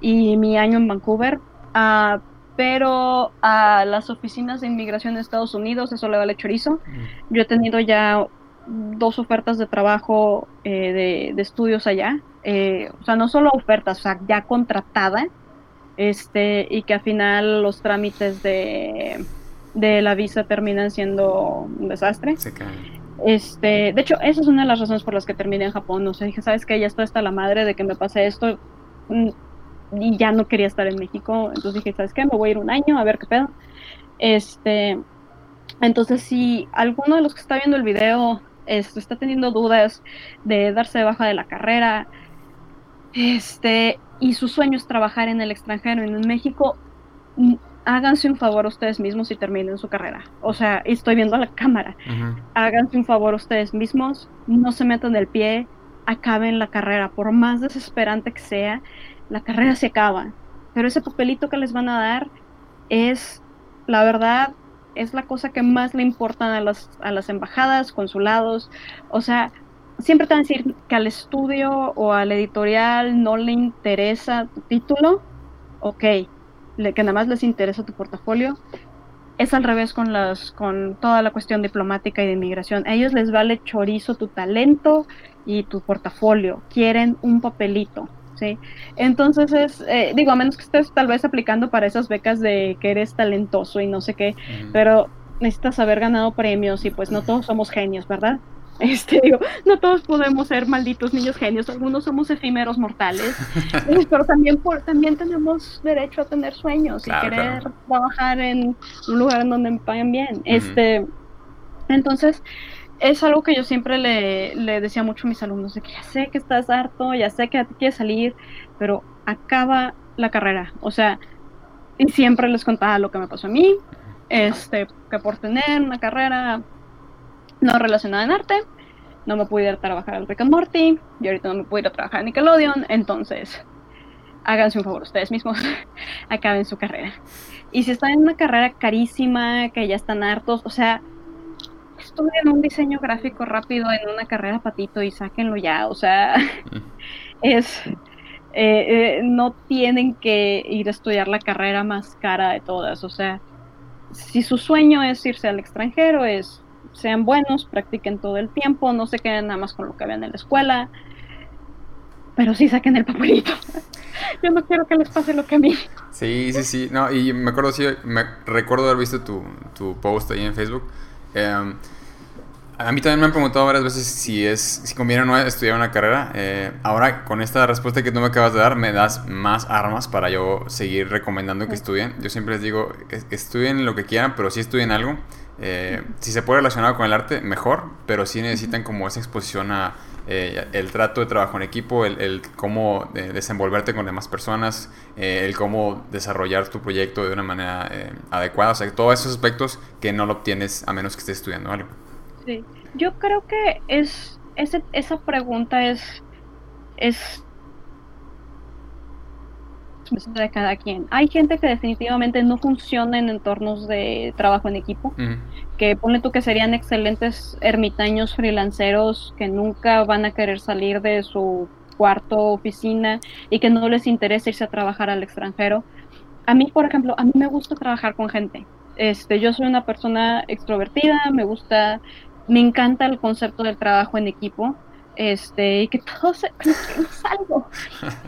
y mi año en Vancouver, uh, pero a las oficinas de inmigración de Estados Unidos eso le vale chorizo. Mm. Yo he tenido ya dos ofertas de trabajo eh, de, estudios allá, eh, o sea, no solo ofertas, o sea, ya contratada, este, y que al final los trámites de, de la visa terminan siendo un desastre. Este, de hecho, esa es una de las razones por las que terminé en Japón. O sea, dije, ¿sabes qué? Ya está hasta la madre de que me pase esto. Mm, y ya no quería estar en México. Entonces dije, ¿sabes qué? Me voy a ir un año a ver qué pedo. Este, entonces, si alguno de los que está viendo el video este, está teniendo dudas de darse de baja de la carrera, este, y su sueño es trabajar en el extranjero, en México, mm, háganse un favor ustedes mismos y terminen su carrera. O sea, estoy viendo a la cámara. Háganse un favor ustedes mismos, no se metan el pie, acaben la carrera, por más desesperante que sea la carrera se acaba. Pero ese papelito que les van a dar es, la verdad, es la cosa que más le importa a las, a las embajadas, consulados. O sea, siempre te van a decir que al estudio o al editorial no le interesa tu título. Ok, que nada más les interesa tu portafolio. Es al revés con, las, con toda la cuestión diplomática y de inmigración. A ellos les vale chorizo tu talento y tu portafolio. Quieren un papelito. Entonces es, eh, digo, a menos que estés tal vez aplicando para esas becas de que eres talentoso y no sé qué, pero necesitas haber ganado premios y pues no todos somos genios, ¿verdad? Este, digo, no todos podemos ser malditos niños genios, algunos somos efímeros mortales, pero también, por, también tenemos derecho a tener sueños y querer trabajar en un lugar en donde me paguen bien. Este, entonces, es algo que yo siempre le, decía mucho a mis alumnos, de que ya sé que estás harto, ya sé que te quieres salir, pero acaba la carrera. O sea, y siempre les contaba lo que me pasó a mí, este, que por tener una carrera no relacionada en arte, no me pude ir a trabajar al Rick and Morty, y ahorita no me puedo ir a trabajar en Nickelodeon, entonces háganse un favor ustedes mismos, acaben su carrera. Y si están en una carrera carísima, que ya están hartos, o sea, en un diseño gráfico rápido en una carrera patito y sáquenlo ya, o sea, es... Eh, eh, no tienen que ir a estudiar la carrera más cara de todas, o sea, si su sueño es irse al extranjero, es sean buenos, practiquen todo el tiempo, no se queden nada más con lo que vean en la escuela, pero sí saquen el papelito. Yo no quiero que les pase lo que a mí. Sí, sí, sí. No, y me acuerdo, sí, me recuerdo haber visto tu, tu post ahí en Facebook. Eh, a mí también me han preguntado varias veces si es si conviene o no estudiar una carrera. Eh, ahora, con esta respuesta que tú me acabas de dar, me das más armas para yo seguir recomendando que estudien. Yo siempre les digo, estudien lo que quieran, pero sí estudien algo. Eh, si se puede relacionar con el arte, mejor, pero sí necesitan como esa exposición a eh, el trato de trabajo en equipo, el, el cómo desenvolverte con demás personas, el cómo desarrollar tu proyecto de una manera adecuada. O sea, todos esos aspectos que no lo obtienes a menos que estés estudiando algo. Sí, yo creo que es ese, esa pregunta es es de cada quien. Hay gente que definitivamente no funciona en entornos de trabajo en equipo, que pone tú que serían excelentes ermitaños freelanceros que nunca van a querer salir de su cuarto oficina y que no les interesa irse a trabajar al extranjero. A mí, por ejemplo, a mí me gusta trabajar con gente. Este, yo soy una persona extrovertida, me gusta me encanta el concepto del trabajo en equipo este y que todo se algo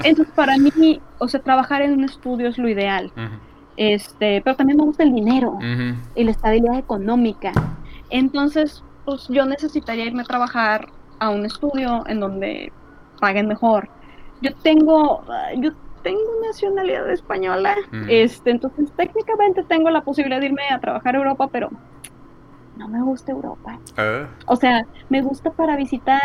entonces para mí o sea trabajar en un estudio es lo ideal. Este pero también me gusta el dinero y la estabilidad económica. Entonces pues yo necesitaría irme a trabajar a un estudio en donde paguen mejor. Yo tengo yo tengo nacionalidad española. Este entonces técnicamente tengo la posibilidad de irme a trabajar a Europa pero no me gusta Europa. Ah. O sea, me gusta para visitar,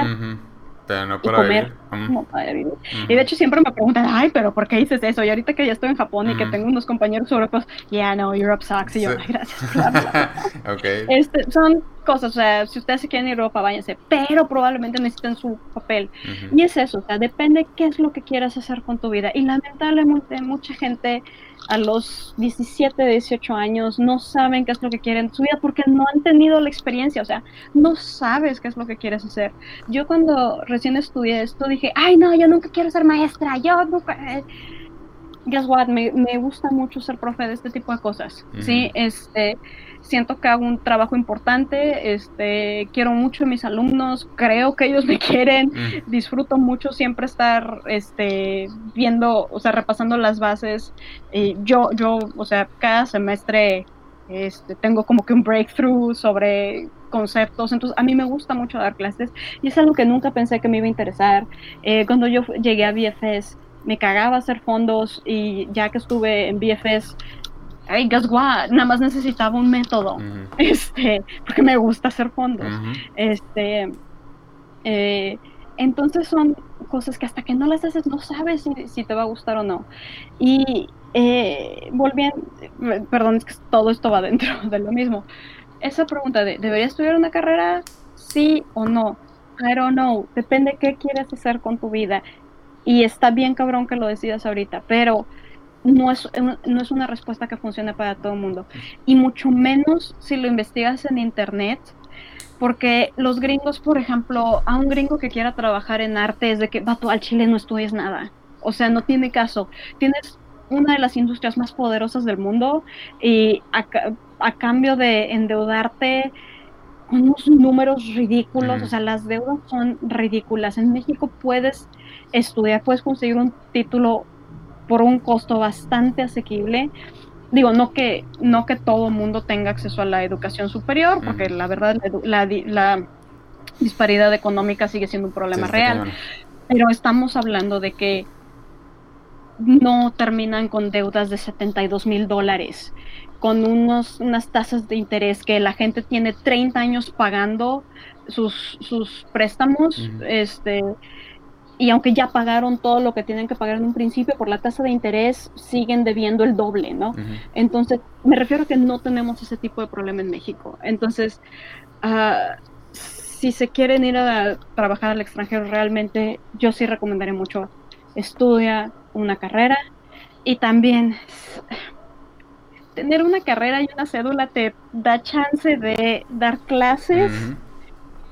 Pero no y para comer. vivir. para vivir. Y de hecho siempre me preguntan, ay, pero ¿por qué dices eso? Y ahorita que ya estoy en Japón y que tengo unos compañeros europeos, yeah, no, Europe sucks. Y yo, Sí. "Ay, gracias por hablar". ok. Este, son cosas, o sea, si ustedes se quieren ir a Europa, váyanse, pero probablemente necesiten su papel. Y es eso, o sea, depende qué es lo que quieras hacer con tu vida. Y lamentablemente mucha gente a los 17, 18 años no saben qué es lo que quieren en su vida porque no han tenido la experiencia, o sea, no sabes qué es lo que quieres hacer. Yo cuando recién estudié esto dije, ay no, yo nunca quiero ser maestra, yo nunca... eh". Guess what, me, me gusta mucho ser profe de este tipo de cosas, ¿sí? Ujú. Este, siento que hago un trabajo importante, este, quiero mucho a mis alumnos, creo que ellos me quieren, Mm. disfruto mucho siempre estar este viendo, o sea, repasando las bases. Eh, yo, yo, o sea, cada semestre este, tengo como que un breakthrough sobre conceptos, entonces a mí me gusta mucho dar clases y es algo que nunca pensé que me iba a interesar. Eh, cuando yo llegué a BFS, me cagaba hacer fondos y ya que estuve en BFS, ay, guess what, nada más necesitaba un método, este, porque me gusta hacer fondos. Este, eh, entonces son cosas que hasta que no las haces no sabes si, si te va a gustar o no. Y eh, volviendo, perdón, es que todo esto va dentro de lo mismo. Esa pregunta de, ¿debería estudiar una carrera? Sí o no. I don't know. Depende qué quieres hacer con tu vida. Y está bien cabrón que lo decidas ahorita, pero no es, no es una respuesta que funcione para todo el mundo. Y mucho menos si lo investigas en internet, porque los gringos, por ejemplo, a un gringo que quiera trabajar en arte es de que, vato, al chile no estudies nada. O sea, no tiene caso. Tienes una de las industrias más poderosas del mundo y a, ca- a cambio de endeudarte con unos números ridículos, Mm. o sea, las deudas son ridículas. En México puedes estudiar, puedes conseguir un título por un costo bastante asequible. Digo, no que, no que todo mundo tenga acceso a la educación superior, porque Ujú. la verdad la, disparidad económica sigue siendo un problema Sí, real, pero estamos hablando de que no terminan con deudas de 72 mil dólares, con unos, unas tasas de interés que la gente tiene 30 años pagando sus, sus préstamos, este, y aunque ya pagaron todo lo que tienen que pagar en un principio, por la tasa de interés siguen debiendo el doble, ¿no? Entonces, me refiero a que no tenemos ese tipo de problema en México. Entonces, ah, si se quieren ir a trabajar al extranjero, realmente yo sí recomendaría mucho estudia una carrera y también tener una carrera y una cédula te da chance de dar clases.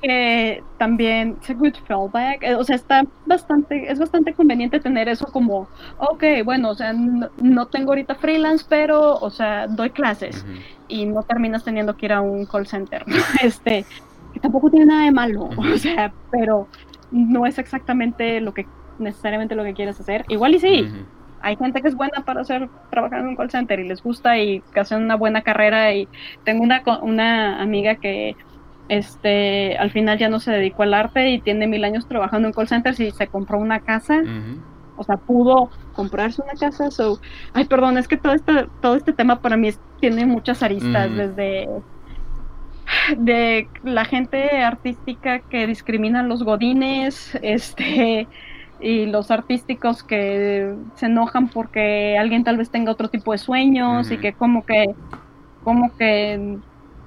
Que también es a good fallback, eh, o sea, está bastante, es bastante conveniente tener eso como, ok, bueno, o sea, no, no tengo ahorita freelance, pero, o sea, doy clases Ujú. y no terminas teniendo que ir a un call center, este, que tampoco tiene nada de malo, Ujú. o sea, pero no es exactamente lo que necesariamente lo que quieres hacer. Igual y sí, Ujú. hay gente que es buena para hacer trabajar en un call center y les gusta y que hacen una buena carrera y tengo una una amiga que este al final ya no se dedicó al arte y tiene mil años trabajando en call centers y se compró una casa. O sea pudo comprarse una casa so ay perdón es que todo este todo este tema para mí es- tiene muchas aristas desde de la gente artística que discrimina a los godines este y los artísticos que se enojan porque alguien tal vez tenga otro tipo de sueños y que como que como que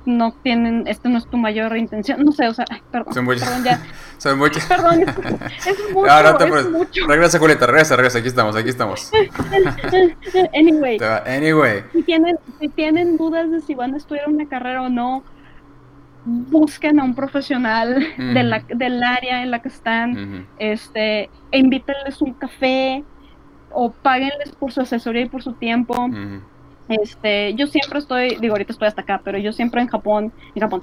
no tienen esto no es tu mayor intención no sé o sea ay, perdón Son muchas. perdón ya Son muchas. perdón es, es mucho No, no te es preocupes. mucho Regresa, Julieta, regresa, regresa. Aquí estamos, aquí estamos. anyway Anyway. si tienen, si tienen dudas de si van a estudiar una carrera o no, busquen a un profesional de la, del área en la que están, este, e invítenles un café o páguenles por su asesoría y por su tiempo. Este, yo siempre estoy, digo, ahorita estoy hasta acá, pero yo siempre en Japón, en Japón,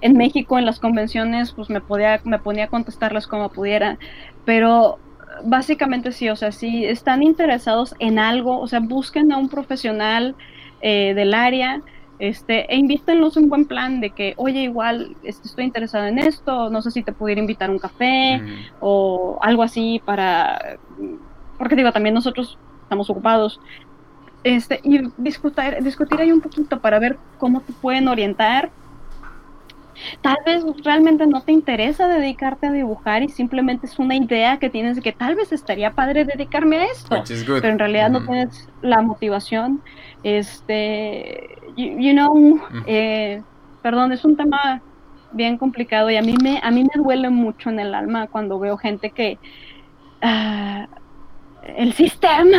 en México, en las convenciones, pues me podía, me ponía a contestarles como pudiera, pero básicamente sí, o sea, si están interesados en algo, o sea, busquen a un profesional eh, del área, este, e invítenlos un buen plan de que, oye, igual este, estoy interesado en esto, no sé si te pudiera invitar a un café o algo así para, porque digo, también nosotros estamos ocupados, este, y discutir, discutir ahí un poquito para ver cómo te pueden orientar. tal vez realmente no te interesa dedicarte a dibujar y simplemente es una idea que tienes de que tal vez estaría padre dedicarme a esto, pero en realidad no tienes la motivación. Este, you, know, eh, perdón, es un tema bien complicado y a mí me, a mí me duele mucho en el alma cuando veo gente que uh, el sistema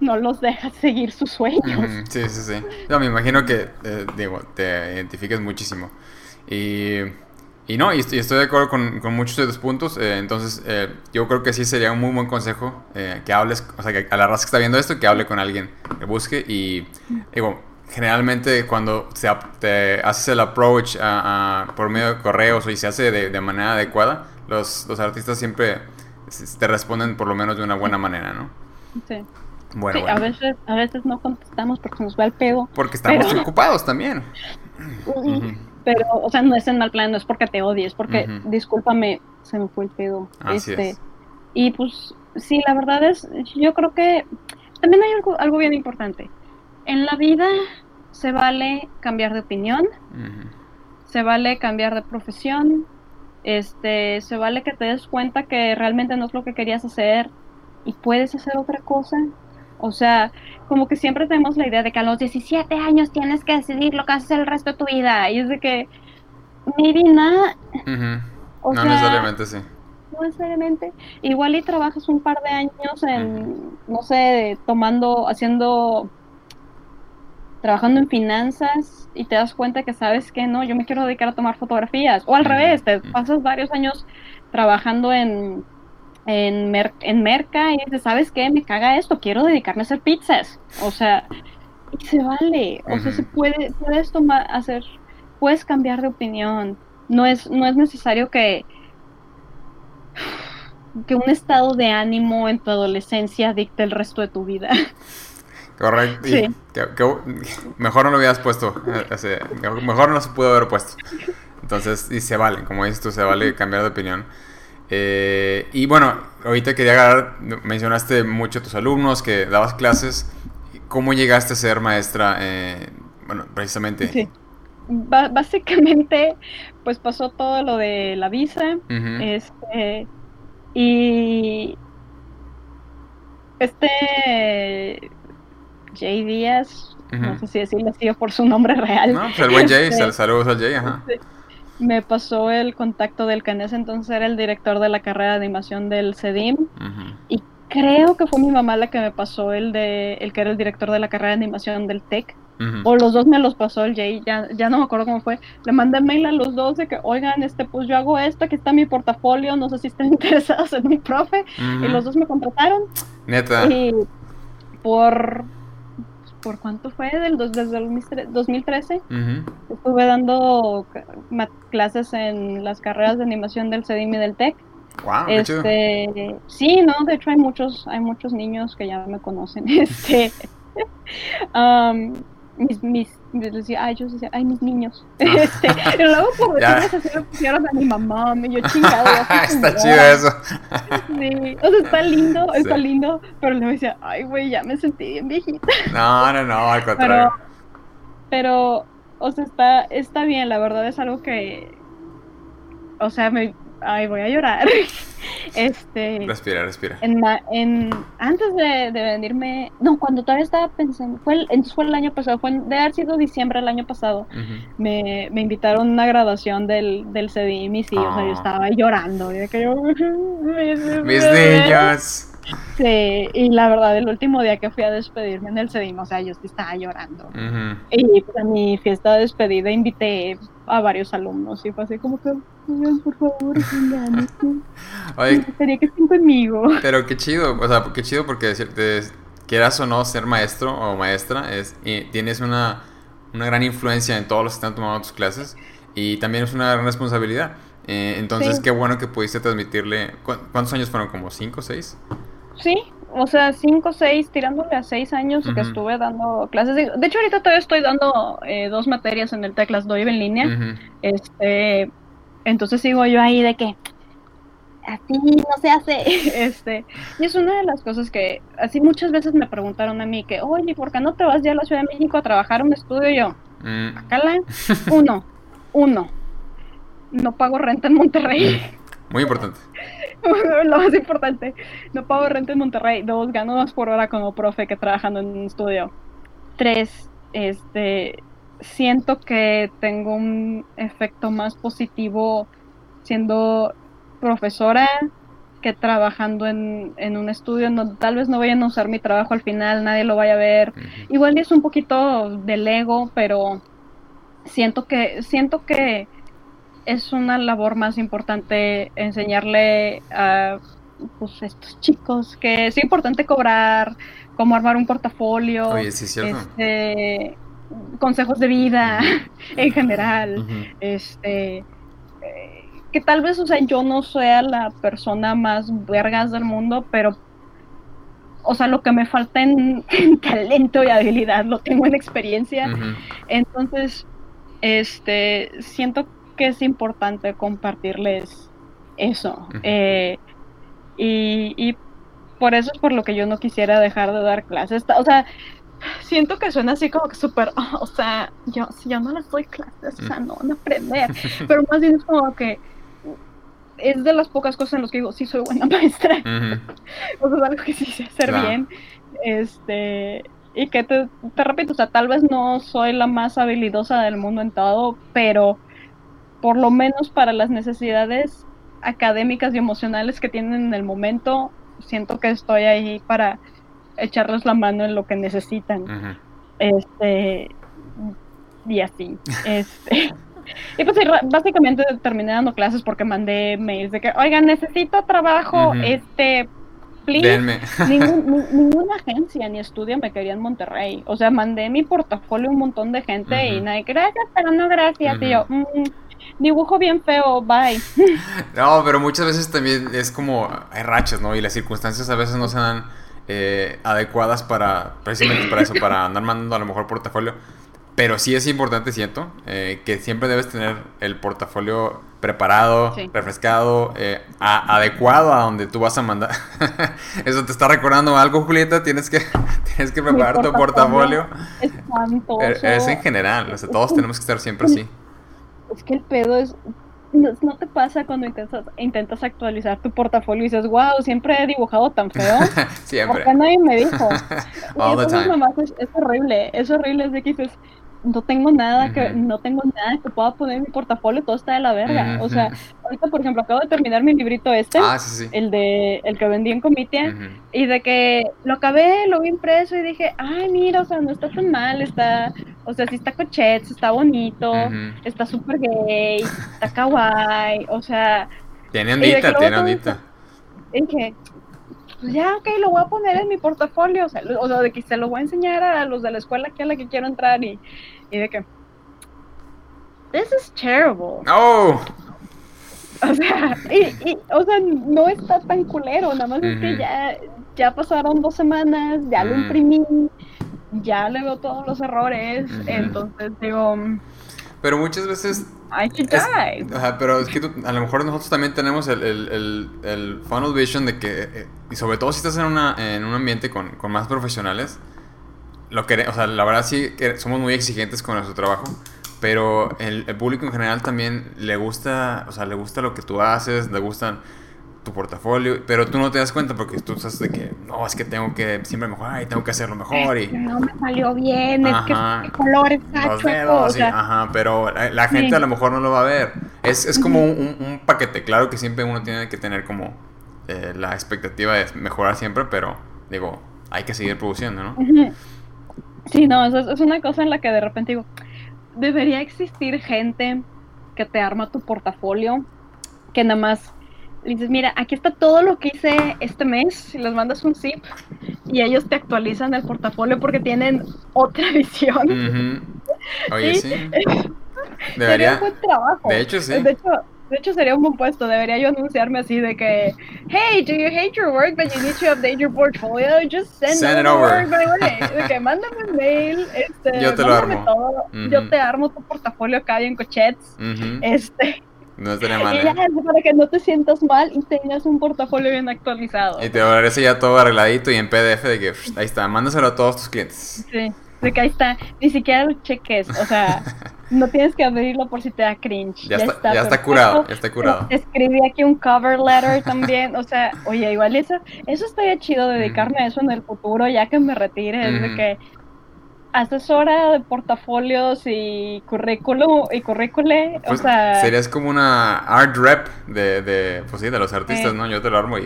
no los deja seguir sus sueños. Sí, sí, sí. No, me imagino que, eh, digo, te identifiques muchísimo. Y, y no, y estoy, de acuerdo con, con, muchos de tus puntos. Eh, entonces, eh, yo creo que sí sería un muy buen consejo que hables, o sea, que a la raza que está viendo esto, que hable con alguien, que busque. Y, digo, generalmente cuando se, te haces el approach por medio de correos y se hace de, de manera adecuada, los, los artistas siempre te responden por lo menos de una buena manera, ¿no? Sí. Bueno, sí, A, veces, a veces no contestamos porque nos va el pedo. Porque estamos ocupados también. Pero, o sea, no es en mal plan, no es porque te odies, porque, discúlpame, se me fue el pedo. Así este, es. Y pues, sí, la verdad es, yo creo que también hay algo, algo bien importante. En la vida se vale cambiar de opinión, se vale cambiar de profesión, este, se vale que te des cuenta que realmente no es lo que querías hacer y puedes hacer otra cosa. O sea, como que siempre tenemos la idea de que a los 17 años tienes que decidir lo que haces el resto de tu vida. Y es de que, maybe nada. no necesariamente, sí. No necesariamente. Igual y trabajas un par de años en, no sé, tomando, haciendo, trabajando en finanzas y te das cuenta que sabes que no, yo me quiero dedicar a tomar fotografías. O al revés, te pasas varios años trabajando en en, en Merca y dices, ¿sabes qué? Me caga esto, quiero dedicarme a hacer pizzas. O sea, y se vale. O sea, se puede, puedes tomar, hacer, puedes cambiar de opinión. No es, no es necesario que, que un estado de ánimo en tu adolescencia dicte el resto de tu vida. Correcto. mejor no lo hubieras puesto. Eh, mejor no se pudo haber puesto. Entonces, y se vale, como dices tú, se vale cambiar de opinión. Eh, y bueno, ahorita quería agarrar, mencionaste mucho a tus alumnos, que dabas clases. ¿Cómo llegaste a ser maestra? Eh, bueno, precisamente. Sí. básicamente, pues pasó todo lo de la visa. este, y este Jay Díaz, no sé si decirle así por su nombre real. No, pues el buen Jay, este, saludos a Jay, ajá me pasó el contacto del que en ese entonces era el director de la carrera de animación del CEDIM. Y creo que fue mi mamá la que me pasó el de el que era el director de la carrera de animación del TEC. O los dos me los pasó el Jay, ya, ya no me acuerdo cómo fue. Le mandé mail a los dos de que, oigan, este, pues yo hago esto, aquí está mi portafolio, no sé si están interesados en mi profe. Y los dos me contrataron. Neta. Y por ¿por cuánto fue? Del, desde el 2013. Estuve dando clases en las carreras de animación del CEDIM y del TEC. Wow, este, sí, no, de hecho hay muchos, hay muchos niños que ya me conocen. Este, um, mis, mis, decía, ay, yo decía, ay, mis niños. Este, pero luego por así me pusieron a mi mamá, me yo chingado. está chido eso. sí, o sea, está lindo, está lindo, pero luego decía, ay, güey, ya me sentí bien viejita. No, no, no, al contrario. Pero, pero, o sea, está, está bien, la verdad es algo que, o sea, me, ay, voy a llorar. este. Respira, respira. En, en, antes de, venirme, no, cuando todavía estaba pensando, fue el, fue el año pasado, fue de haber sido diciembre del año pasado, me, me, invitaron a una graduación del, del CDI, mis hijos, o sea, yo ah. estaba llorando. Y que yo, mis niños. Sí, y la verdad, el último día que fui a despedirme en el CEDIM, o sea, yo estaba llorando. Y pues, a mi fiesta de despedida invité a varios alumnos y fue así como que, por favor, vengan, Oye, gustaría que estén conmigo. Pero qué chido, o sea, qué chido porque quieras o no ser maestro o maestra, es, tienes una, una gran influencia en todos los que están tomando tus clases y también es una gran responsabilidad. Eh, entonces, qué bueno que pudiste transmitirle. ¿Cuántos años fueron? ¿Como cinco o seis? Sí, o sea, cinco, seis, tirándole a seis años que estuve dando clases. De, hecho, ahorita todavía estoy dando eh, dos materias en el TEC, las doy en línea. Este, entonces sigo yo ahí de que así no se hace. Este, y es una de las cosas que así muchas veces me preguntaron a mí que, oye, ¿por qué no te vas ya a la Ciudad de México a trabajar un estudio? yo, mm. acá la, uno, uno, no pago renta en Monterrey. Muy importante. Lo más importante, no pago renta en Monterrey. Dos, gano más por hora como profe que trabajando en un estudio. Tres, este, siento que tengo un efecto más positivo siendo profesora que trabajando en, en un estudio donde tal vez no vayan a usar mi trabajo al final, nadie lo vaya a ver. Igual es un poquito del ego, pero siento que, siento que es una labor más importante enseñarle a pues, estos chicos que es importante cobrar, cómo armar un portafolio, Oye, sí este, consejos de vida en general, este, eh, que tal vez, o sea, yo no sea la persona más vergas del mundo, pero, o sea, lo que me falta en, en talento y habilidad lo tengo en experiencia, entonces, este, siento que es importante compartirles eso. Eh, y, y por eso es por lo que yo no quisiera dejar de dar clases. O sea, siento que suena así como que súper, "Ah, o sea, yo, si yo no les doy clases, o sea, no van a aprender. Pero más bien es como que es de las pocas cosas en las que digo, sí soy buena maestra. O sea, es algo que sí sé hacer Claro. bien. Este, y que te, te repito, o sea, tal vez no soy la más habilidosa del mundo en todo, pero por lo menos para las necesidades académicas y emocionales que tienen en el momento, siento que estoy ahí para echarles la mano en lo que necesitan. Este, y así. Este. Y pues básicamente terminé dando clases porque mandé mails de que, oigan, necesito trabajo, este, please. Ningún- ninguna agencia ni estudio me quería en Monterrey. O sea, mandé mi portafolio a un montón de gente y nadie, gracias, pero no gracias. Y yo, Ujú. "Mm, dibujo bien feo, bye. No, pero muchas veces también es como hay rachas, ¿no? Y las circunstancias a veces no se dan eh, adecuadas para precisamente para eso, para andar mandando a lo mejor portafolio. Pero sí es importante, siento, eh, que siempre debes tener el portafolio preparado, Sí. refrescado, eh, a- adecuado a donde tú vas a mandar. Eso te está recordando algo, Julieta. Tienes que, tienes que preparar tu portafolio. Eh, Es en general, o sea, todos tenemos que estar siempre así. Es que el pedo es. No, no te pasa cuando intentas, intentas actualizar tu portafolio y dices, wow, siempre he dibujado tan feo. Siempre. Porque nadie me dijo. All the time. nomás es, es horrible, es horrible, es de que dices, no tengo nada que, no tengo nada que pueda poner en mi portafolio, todo está de la verga. O sea, ahorita por ejemplo acabo de terminar mi librito este, Ah, sí, sí. el de el que vendí en Comitia, Ujú. y de que lo acabé, lo vi impreso y dije, ay mira, o sea, no está tan mal, está, o sea, sí está cochets, está bonito, está súper gay, está kawaii, o sea, Tiene ondita, tiene ondita. dije, pues ya, ok, lo voy a poner en mi portafolio, o sea, lo- o sea, de que se lo voy a enseñar a los de la escuela que a la que quiero entrar y, y de que, this is terrible. ¡Oh! O sea, y, y, o sea, no está tan culero, nada más es que ya, ya pasaron dos semanas, ya lo Mm. imprimí, ya le veo todos los errores, entonces digo, Pero muchas veces. I should es- die. ajá, pero es que tú- a lo mejor nosotros también tenemos el, el, el, el funnel vision de que. eh, y sobre todo si estás en, una, en un ambiente con, con más profesionales. Lo que, o sea, la verdad sí que somos muy exigentes con nuestro trabajo. Pero el, el público en general también le gusta, o sea, le gusta lo que tú haces, le gustan tu portafolio, pero tú no te das cuenta porque tú estás de que, no, es que tengo que siempre mejorar y tengo que hacerlo mejor Es y no me salió bien, es Ajá. que el color está los chueco, dedos, o sí, sea, ajá, pero la, la gente Sí. a lo mejor no lo va a ver. Es, es como un, un paquete, claro que siempre uno tiene que tener como eh, la expectativa de mejorar siempre, pero digo, hay que seguir produciendo, ¿no? Sí, no, eso es, es una cosa en la que de repente digo, debería existir gente que te arma tu portafolio, que nada más le dices, mira, aquí está todo lo que hice este mes, y les mandas un zip y ellos te actualizan el portafolio porque tienen otra visión. Ujú. Oye, Sí. sí. Sería un buen trabajo. De hecho, sí. De hecho, de hecho, sería un buen puesto. Debería yo anunciarme así de que, hey, do you hate your work but you need to update your portfolio? Just send, Send it over. work my way. De que mándame un mail, este, Yo te lo armo. todo. Yo te armo tu portafolio acá bien cochets. Ujú. Este, No estaría y mal. ya, ¿eh? para que no te sientas mal y tengas un portafolio bien actualizado. Y te aparece ya todo arregladito y en PDF de que pff, ahí está, mándaselo a todos tus clientes. Sí, de que ahí está, ni siquiera lo cheques, o sea, no tienes que abrirlo por si te da cringe. Ya, está, ya está curado, ya está curado. Escribí aquí un cover letter también, o sea, oye, igual eso, eso estaría chido dedicarme a eso en el futuro, ya que me retire, es de que asesora de portafolios y currículum y currícule, o Pues, sea, Serías como una art rep de, de, pues sí, de los artistas. ¿no? Yo te lo armo y...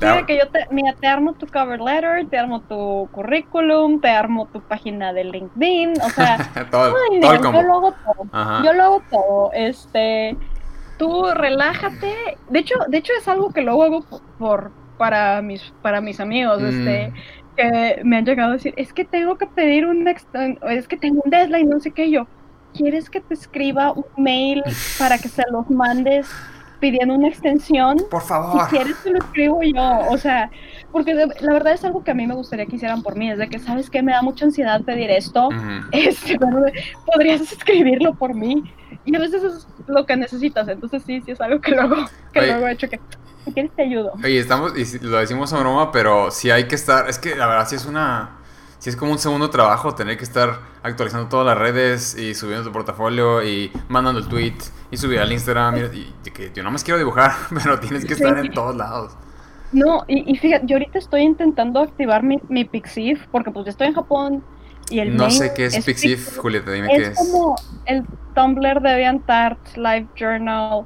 sí, de que yo te, mira, te armo tu cover letter, te armo tu currículum, te armo tu página de LinkedIn, o sea, todo, Ay, todo mira, yo lo hago todo. Ajá. Yo lo hago todo. Este, tú relájate. De hecho, de hecho es algo que luego hago por para mis para mis amigos, Mm. este, que me han llegado a decir, es que tengo que pedir un es que tengo un deadline, no sé qué yo. ¿Quieres que te escriba un mail para que se los mandes pidiendo una extensión? Por Si favor. quieres te lo escribo yo, o sea, porque la verdad es algo que a mí me gustaría que hicieran por mí, es de que sabes que me da mucha ansiedad pedir esto, este, podrías escribirlo por mí. Y a veces es lo que necesitas. Entonces sí, sí es algo que luego, que Oye. luego he hecho que si quieres te ayudo. Oye, estamos, y lo decimos a broma, pero sí hay que estar, es que la verdad sí es una, sí es como un segundo trabajo tener que estar actualizando todas las redes y subiendo tu portafolio y mandando el tweet y subir al Instagram y, y- que yo no más quiero dibujar, pero tienes que estar Sí. en todos lados. No, y, y fíjate, yo ahorita estoy intentando activar mi, mi Pixif porque pues ya estoy en Japón y el No sé qué es, Pixif, Julieta, dime qué Es es. como el Tumblr de DeviantArt, Live Journal,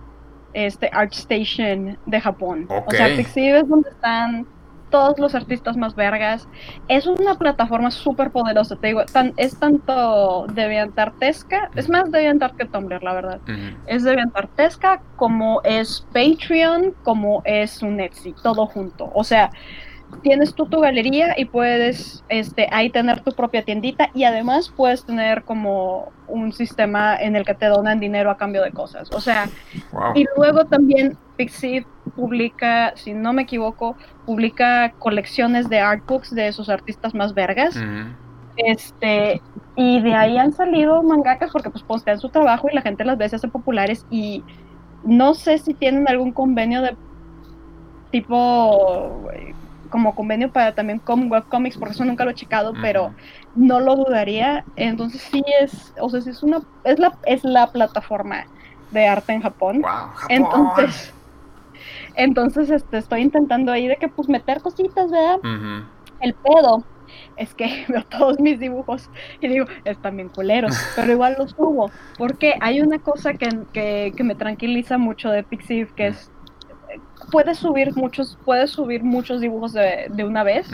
este ArtStation de Japón. O sea, Ok. Pixiv es donde están todos los artistas más vergas. Es una plataforma súper poderosa, te digo, tan, es tanto DeviantArtesca, es más DeviantArt que Tumblr, la verdad. Ujú. Es DeviantArtesca, como es Patreon, como es un Etsy, todo junto. O sea, tienes tú tu galería y puedes este, ahí tener tu propia tiendita y además puedes tener como un sistema en el que te donan dinero a cambio de cosas. O sea, Wow. y luego también Pixiv publica, si no me equivoco, publica colecciones de artbooks de sus artistas más vergas. Este, y de ahí han salido mangakas porque pues postean su trabajo y la gente las ve, se hacen populares y no sé si tienen algún convenio de tipo como convenio para también con webcomics porque eso nunca lo he checado, pero no lo dudaría. Entonces sí es, o sea, sí es una es la es la plataforma de arte en Japón. Wow, Japón. Entonces entonces este estoy intentando ahí de que pues meter cositas, ¿verdad? El pedo es que veo todos mis dibujos y digo, están bien culeros, pero igual los subo. Porque hay una cosa que, que, que me tranquiliza mucho de Pixiv, que es puedes subir muchos, puedes subir muchos dibujos de, de una vez,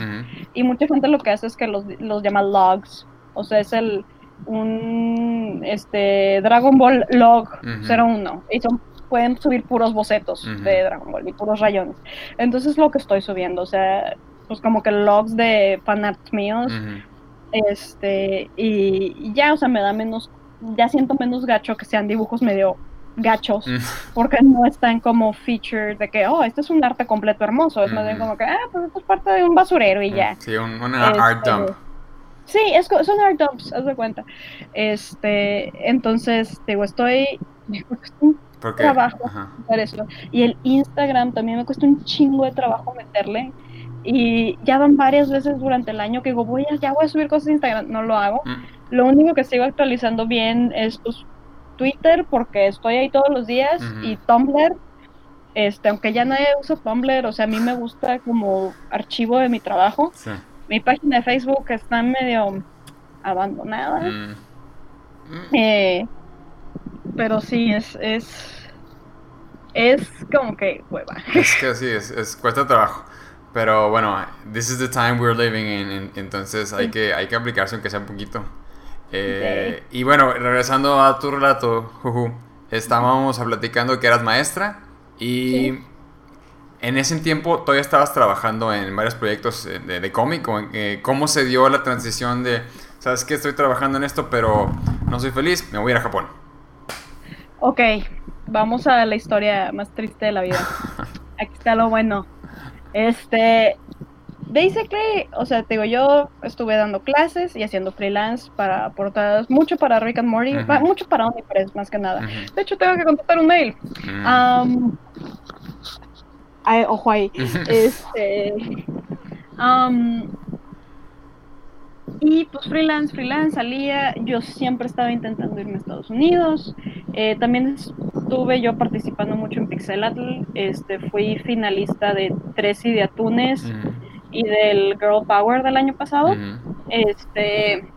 y mucha gente lo que hace es que los, los llama logs. O sea, es el un este Dragon Ball log Ujú. 01. Y son pueden subir puros bocetos de Dragon Ball y puros rayones. Entonces lo que estoy subiendo, o sea, pues como que logs de fanarts míos, este, y, y ya, o sea, me da menos, ya siento menos gacho que sean dibujos medio gachos, Mm. porque no están como featured de que, oh, este es un arte completo hermoso, es más bien Ujú. como que, ah, pues esto es parte de un basurero y ya. Sí, un- una art Este, dump. Sí, es, son art dumps, haz de cuenta. Este, entonces, digo, estoy, me cuesta un Porque, trabajo. ajá. hacer eso. Y el Instagram también me cuesta un chingo de trabajo meterle. Y ya van varias veces durante el año que digo, voy a, ya voy a subir cosas a Instagram, no lo hago. Mm. Lo único que sigo actualizando bien es pues, Twitter, porque estoy ahí todos los días, y Tumblr. Este, aunque ya nadie usa Tumblr, o sea, a mí me gusta como archivo de mi trabajo. Sí. Mi página de Facebook está medio abandonada. Mm. Mm. Eh, pero sí, es, es, es como que hueva. Es que sí, es, es- cuesta trabajo. Pero bueno, this is the time we're living in, en- entonces hay que, hay que aplicarse aunque sea un poquito. Eh, Y bueno, regresando a tu relato, Juju, estábamos platicando que eras maestra y Sí. en ese tiempo todavía estabas trabajando en varios proyectos de, de cómic. eh, ¿Cómo se dio la transición de, sabes que estoy trabajando en esto, pero no soy feliz, me voy a ir a Japón? Ok, vamos a la historia más triste de la vida. Aquí está lo bueno. Este, basically, o sea, te digo, yo estuve dando clases y haciendo freelance para portadas, mucho para Rick and Morty, mucho para OnlyPress más que nada. De hecho, tengo que contestar un mail. Mm. Ay, ojo ahí. Este. y pues freelance, freelance, salía, yo siempre estaba intentando irme a Estados Unidos, eh, también estuve yo participando mucho en Pixelatl, este, fui finalista de Tres y de Atunes y del Girl Power del año pasado, este,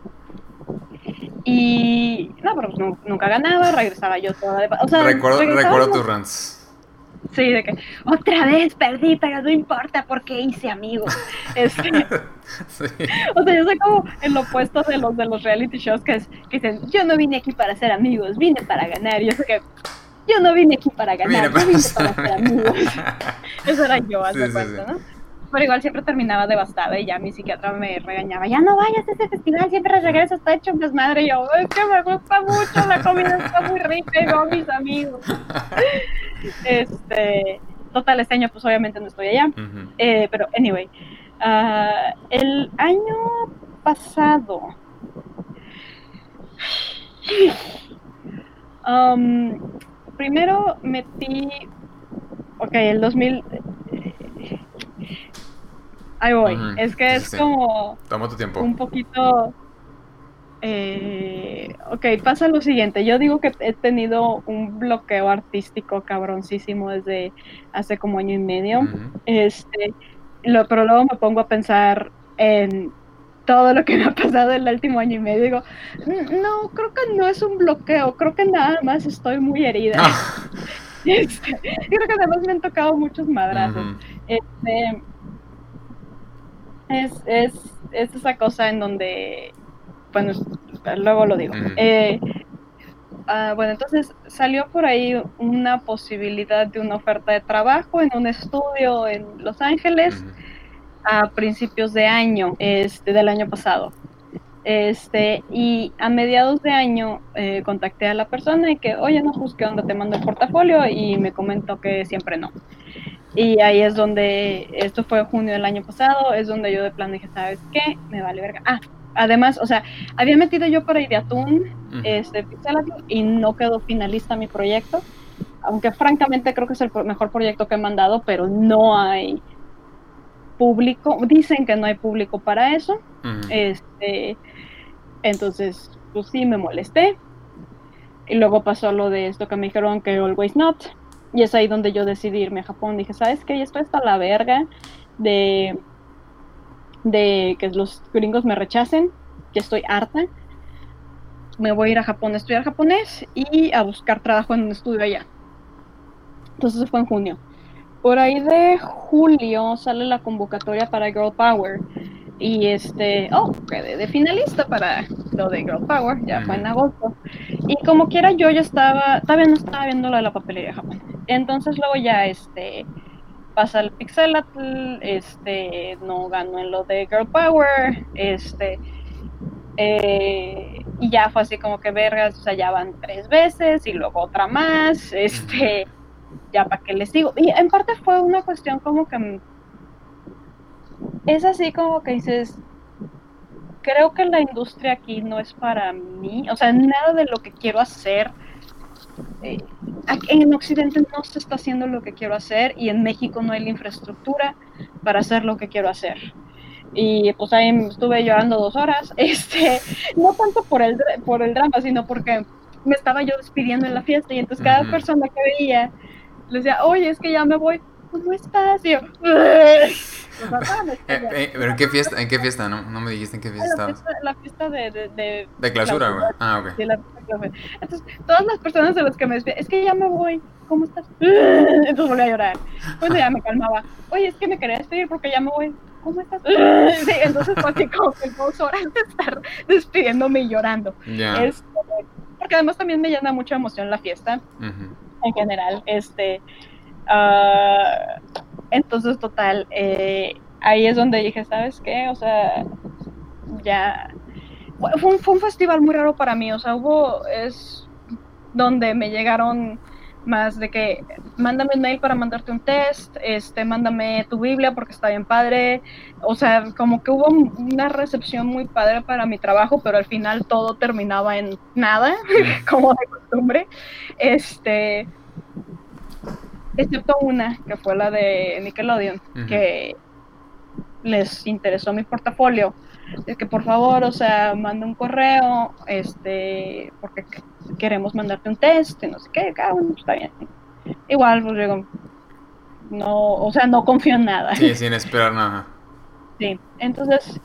y no, pero pues, nunca ganaba, regresaba yo toda de... O sea, recuerdo, recuerdo tus runs. Sí, de que otra vez perdí, pero no importa porque hice amigos. Este, O sea, yo soy como el opuesto de los de los reality shows que, que dicen, yo no vine aquí para ser amigos, vine para ganar. Y yo sé que yo no vine aquí para ganar, yo vine para ser amigos. Eso era yo, hace sí, ¿no? Pero igual siempre terminaba devastada y ya mi psiquiatra me regañaba, ya no vayas a ese festival, siempre regresas, está hecho un desmadre. Y yo, es que me gusta mucho, la comida está muy rica y no mis amigos. este, total, este año pues obviamente no estoy allá. eh, pero anyway, uh, el año pasado... Um, primero metí, ok, el 2000, ahí voy. Es que es como. Toma tu tiempo. Un poquito. Eh, ok, pasa lo siguiente. Yo digo que he tenido un bloqueo artístico cabroncísimo desde hace como año y medio. Este, lo, pero luego me pongo a pensar en todo lo que me ha pasado en el último año y medio. Digo, no, creo que no es un bloqueo. Creo que nada más estoy muy herida. Ah. Este, creo que además me han tocado muchos madrazos. Este es, es, es esa cosa en donde, bueno, luego lo digo. Eh, ah, bueno, entonces salió por ahí una posibilidad de una oferta de trabajo en un estudio en Los Ángeles a principios de año, este, del año pasado. Este, y a mediados de año eh, contacté a la persona y que, oye, no, pues qué onda, te mando el portafolio y me comentó que siempre no. Y ahí es donde, esto fue junio del año pasado, es donde yo de plan dije, ¿sabes qué? Me vale verga. Ah, además, o sea, había metido yo por ahí de atún, este, y no quedó finalista mi proyecto. Aunque francamente creo que es el mejor proyecto que he mandado, pero no hay público. Dicen que no hay público para eso. Este, entonces, pues sí, me molesté. Y luego pasó lo de esto que me dijeron que always not y es ahí donde yo decidí irme a Japón. Dije, ¿sabes qué? Esto está la verga de, de que los gringos me rechacen, que estoy harta. Me voy a ir a Japón a estudiar japonés y a buscar trabajo en un estudio allá. Entonces fue en junio. Por ahí de julio sale la convocatoria para Girl Power. Y este, oh, quedé de finalista para lo de Girl Power, ya fue en agosto. Y como quiera, yo ya estaba, todavía no estaba viendo lo de la papelería de Japón. Entonces luego ya este pasa el Pixelatl, este no ganó en lo de Girl Power, este eh, y ya fue así como que vergas, o sea, ya van tres veces y luego otra más, este, ya para qué les digo. Y en parte fue una cuestión como que es así como que dices, creo que la industria aquí no es para mí, o sea, nada de lo que quiero hacer eh, en Occidente no se está haciendo lo que quiero hacer y en México no hay la infraestructura para hacer lo que quiero hacer. Y pues ahí estuve llorando dos horas, este, no tanto por el, por el drama, sino porque me estaba yo despidiendo en la fiesta y entonces cada persona que veía le decía, oye, es que ya me voy, ¿cómo estás? Y yo, eh, eh, ¿Pero en qué fiesta? ¿En qué fiesta? No, no me dijiste en qué fiesta estabas. La fiesta de... De, de, de clausura, güey. Ah, ok. Sí, la Entonces, todas las personas de las que me despiden, es que ya me voy, ¿cómo estás? Entonces volví a llorar. Bueno, ya me calmaba. Oye, es que me quería despedir porque ya me voy. ¿Cómo estás? Sí, entonces fue así como que dos horas de estar despidiéndome y llorando. Ya. Este, porque además también me llena mucha emoción la fiesta. En general, este... Uh, entonces, total, eh, ahí es donde dije, ¿sabes qué? O sea, ya... Fue un, fue un festival muy raro para mí, o sea, hubo... es donde me llegaron más de que mándame un mail para mandarte un test, este, mándame tu Biblia porque está bien padre, o sea, como que hubo una recepción muy padre para mi trabajo, pero al final todo terminaba en nada, como de costumbre, este, excepto una, que fue la de Nickelodeon, que les interesó mi portafolio, es que por favor, o sea, manda un correo, este, porque queremos mandarte un test, y no sé qué, cada uno está bien. Igual, pues digo, no, o sea, no confío en nada. Sí, sin esperar nada. Sí, entonces,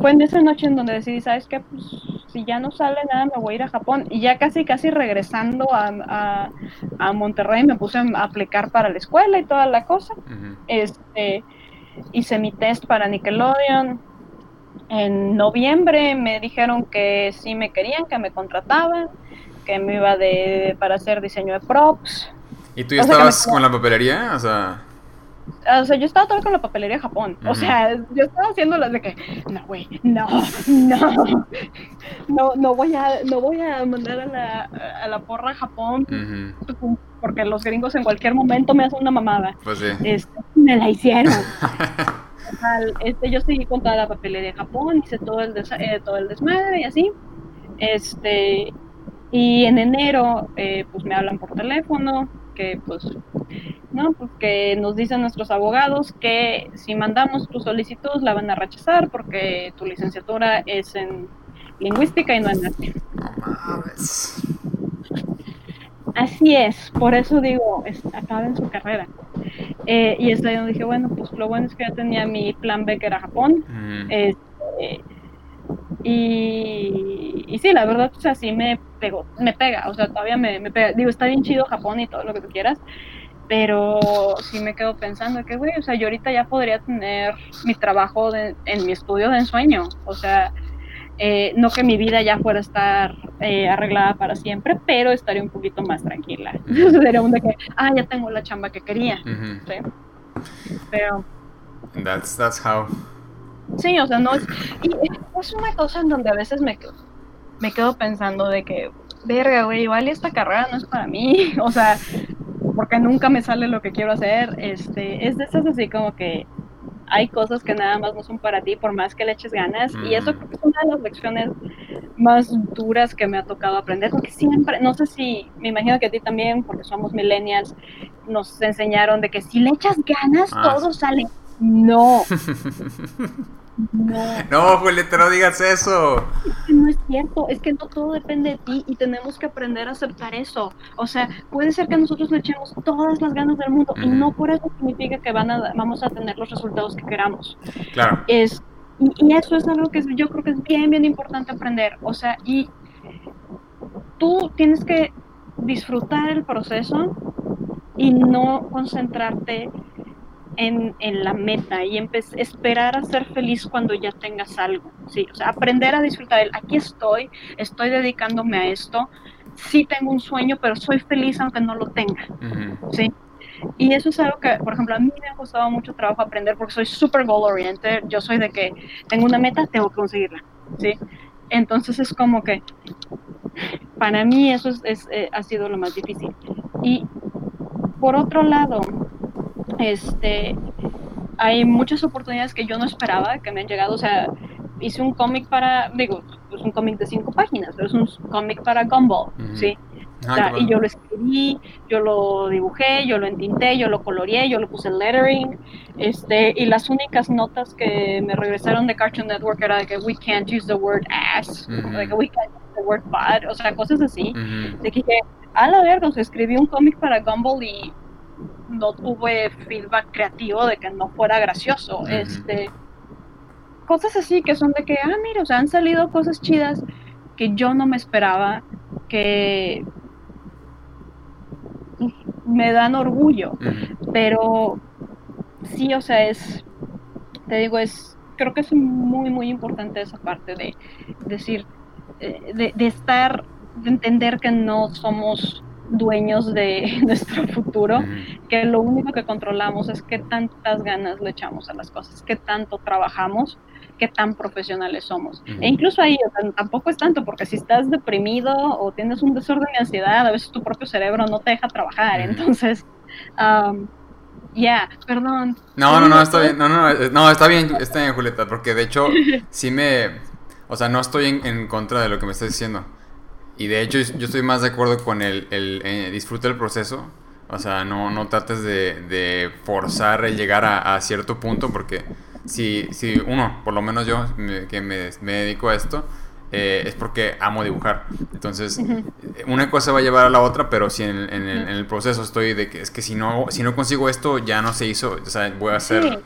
fue en esa noche en donde decidí, ¿sabes qué? Pues si ya no sale nada, me voy a ir a Japón. Y ya casi, casi regresando a, a, Monterrey, me puse a aplicar para la escuela y toda la cosa. Este, hice mi test para Nickelodeon. En noviembre me dijeron que sí me querían, que me contrataban, que me iba de, para hacer diseño de props. ¿Y tú ya estabas con la papelería? O sea... O sea, yo estaba todo con la papelería de Japón. O sea, yo estaba haciendo las de que, no, güey, no, no, no, no voy a, no voy a mandar a la, a la porra a Japón porque los gringos en cualquier momento me hacen una mamada. Pues sí. Este, me la hicieron. este, yo seguí con toda la papelería de Japón, hice todo el, eh, todo el desmadre y así. Este, y en enero, eh, pues me hablan por teléfono, que pues ¿no? Porque nos dicen nuestros abogados que si mandamos tu solicitud la van a rechazar porque tu licenciatura es en lingüística y no en arte. Así es, por eso digo, acaben su carrera. Eh, y es ahí donde dije, bueno, pues lo bueno es que ya tenía mi plan B que era Japón. Y, y, sí, la verdad, o sea, sí me pegó, me pega, o sea, todavía me, me pega. Digo, está bien chido Japón y todo lo que tú quieras, pero sí me quedo pensando que, güey, o sea, yo ahorita ya podría tener mi trabajo en mi estudio de ensueño, o sea, eh, no que mi vida ya fuera a estar eh, arreglada para siempre, pero estaría un poquito más tranquila. Sería un de que, ah, ya tengo la chamba que quería. ¿sí? Pero... That's, that's how. Sí, o sea, no es... Y es una cosa en donde a veces me, me quedo pensando de que, verga, güey, igual esta carrera no es para mí. O sea, porque nunca me sale lo que quiero hacer. Este, es de esas así como que hay cosas que nada más no son para ti por más que le eches ganas y eso creo que es una de las lecciones más duras que me ha tocado aprender porque siempre, no sé si, me imagino que a ti también, porque somos millennials, nos enseñaron de que si le echas ganas ah, todo sale. No. No. No, Julieta, no digas eso. Es que no es cierto, es que no todo depende de ti y tenemos que aprender a aceptar eso. O sea, puede ser que nosotros le echemos todas las ganas del mundo y no por eso significa que van a, vamos a tener los resultados que queramos. Claro. Es, y, eso es algo que yo creo que es bien, bien importante aprender. O sea, y tú tienes que disfrutar el proceso y no concentrarte en, en la meta y esperar a ser feliz cuando ya tengas algo, ¿sí? O sea, aprender a disfrutar el, aquí estoy, estoy dedicándome a esto, sí tengo un sueño, pero soy feliz aunque no lo tenga, ¿sí? Y eso es algo que, por ejemplo, a mí me ha costado mucho trabajo aprender porque soy super goal oriented. Yo soy de que tengo una meta, tengo que conseguirla, ¿sí? Entonces es como que para mí eso es, eh, ha sido lo más difícil. Y por otro lado, este, hay muchas oportunidades que yo no esperaba que me han llegado. O sea, hice un cómic para, digo, es un cómic de cinco páginas, pero es un cómic para Gumball, ¿sí? Ah, y yo lo escribí, yo lo dibujé, yo lo entinté, yo lo coloreé, yo lo puse lettering, este, y las únicas notas que me regresaron de Cartoon Network era de que we can't use the word ass, de que we can't use the word bad, o sea, cosas así. De que a la verga, o sea, escribí un cómic para Gumball y no tuve feedback creativo de que no fuera gracioso. Este cosas así que son de que, ah, mira, o sea, han salido cosas chidas que yo no me esperaba, que me dan orgullo, pero sí, o sea, es, te digo, es, creo que es muy, muy importante esa parte de decir, eh, de, de estar, de entender que no somos dueños de nuestro futuro, que lo único que controlamos es qué tantas ganas le echamos a las cosas, qué tanto trabajamos, qué tan profesionales somos. E incluso ahí tampoco es tanto, porque si estás deprimido o tienes un desorden de ansiedad, a veces tu propio cerebro no te deja trabajar. Entonces, ya, perdón. No, no, no, está bien, no, no, no, está bien, está bien, Julieta, porque de hecho sí me, o sea, no estoy en, en contra de lo que me estás diciendo. Y de hecho yo estoy más de acuerdo con el, el eh, disfruta el proceso. O sea, no, no trates de, de forzar el llegar a, cierto punto porque si, si uno, por lo menos yo, que me, me dedico a esto, eh, es porque amo dibujar. Entonces, una cosa va a llevar a la otra, pero si en, el, proceso estoy de que es que si no, si no consigo esto, ya no se hizo, o sea, voy a hacer,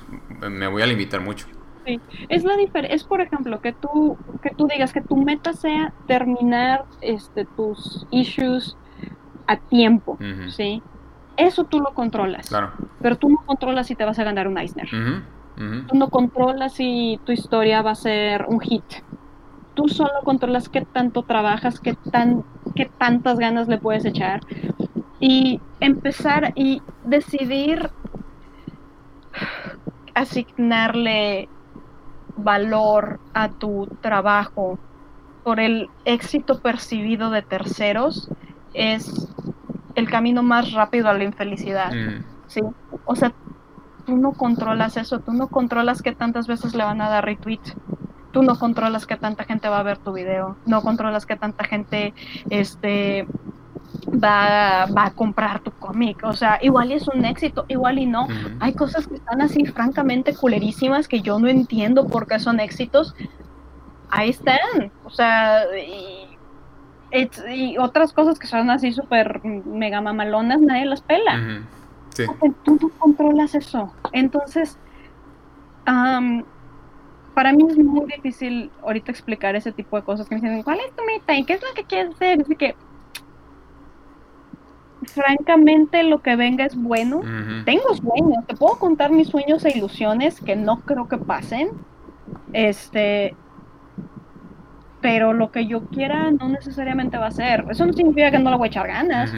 me voy a limitar mucho. Sí, es la diferencia, es por ejemplo que tú, que tú digas que tu meta sea terminar este, tus issues a tiempo, ¿sí? Eso tú lo controlas. Claro. Pero tú no controlas si te vas a ganar un Eisner. Tú no controlas si tu historia va a ser un hit tú solo controlas qué tanto trabajas, qué, tan, qué tantas ganas le puedes echar y empezar y decidir asignarle valor a tu trabajo por el éxito percibido de terceros es el camino más rápido a la infelicidad. Mm. ¿sí? O sea, tú no controlas eso, tú no controlas qué tantas veces le van a dar retweet, tú no controlas que tanta gente va a ver tu video, no controlas que tanta gente este, va, a comprar tu cómic. O sea, igual y es un éxito, igual y no. Hay cosas que están así francamente culerísimas que yo no entiendo por qué son éxitos. Ahí están. O sea, y, otras cosas que son así súper mega mamalonas, nadie las pela. Tú no controlas eso. Entonces, para mí es muy difícil ahorita explicar ese tipo de cosas que me dicen, ¿cuál es tu meta? ¿Y qué es lo que quieres hacer? Así que, francamente, lo que venga es bueno. Tengo sueños, te puedo contar mis sueños e ilusiones que no creo que pasen. Este, pero lo que yo quiera no necesariamente va a ser. Eso no significa que no le voy a echar ganas,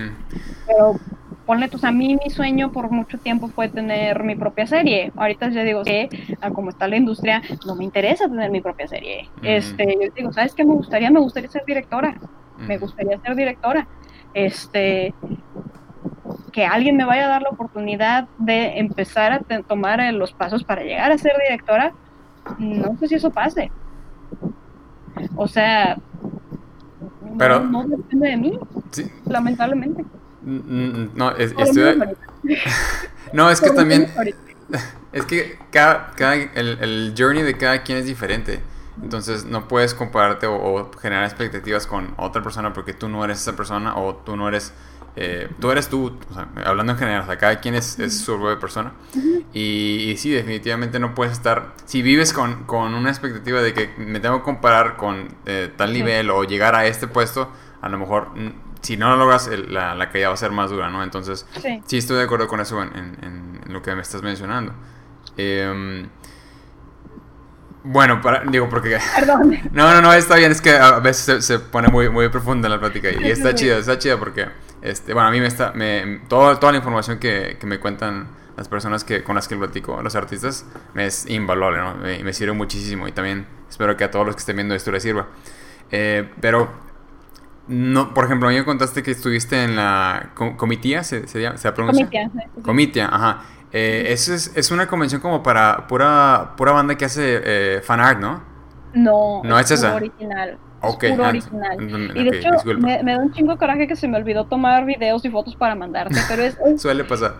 pero ponle, pues a mí mi sueño por mucho tiempo fue tener mi propia serie. Ahorita ya digo que, como está la industria, no me interesa tener mi propia serie. Este, yo digo, ¿sabes qué me gustaría? Me gustaría ser directora. Me gustaría ser directora. Este, que alguien me vaya a dar la oportunidad de empezar a tomar los pasos para llegar a ser directora, no sé si eso pase. O sea, Pero, no, depende de mí, lamentablemente. No, es, no, es que también... Es que cada, el, el, journey de cada quien es diferente. Entonces no puedes compararte o, generar expectativas con otra persona porque tú no eres esa persona o tú no eres... Eh, tú eres tú, hablando en general, o sea, cada quien es, es su propia persona. y, sí, definitivamente no puedes estar... Si vives con, con, una expectativa de que me tengo que comparar con eh, tal nivel o llegar a este puesto, a lo mejor si no lo logras, la, la, caída va a ser más dura, ¿no? Entonces, sí, estoy de acuerdo con eso en, en, lo que me estás mencionando. Em, bueno, para, digo, porque... Perdón. No, no, no, está bien, es que a veces se, pone muy, muy profunda la plática y, está chida, está chida porque, este, bueno, a mí me está, me, todo, toda la información que, que, me cuentan las personas que, con las que platico, los artistas, me es invaluable, ¿no? Me, me sirve muchísimo y también espero que a todos los que estén viendo esto les sirva. Eh, pero no, por ejemplo, a mí me contaste que estuviste en la comitía, ¿se, se, llama, ¿se pronuncia? Comitia, Comitia, ajá. Eh, eso es, es, una convención como para pura, pura banda que hace eh, fan art, ¿no? No, no es, esa. original. Okay, puro ah, original. y de hecho, me, da un chingo coraje que se me olvidó tomar videos y fotos para mandarte, pero es... Suele pasar.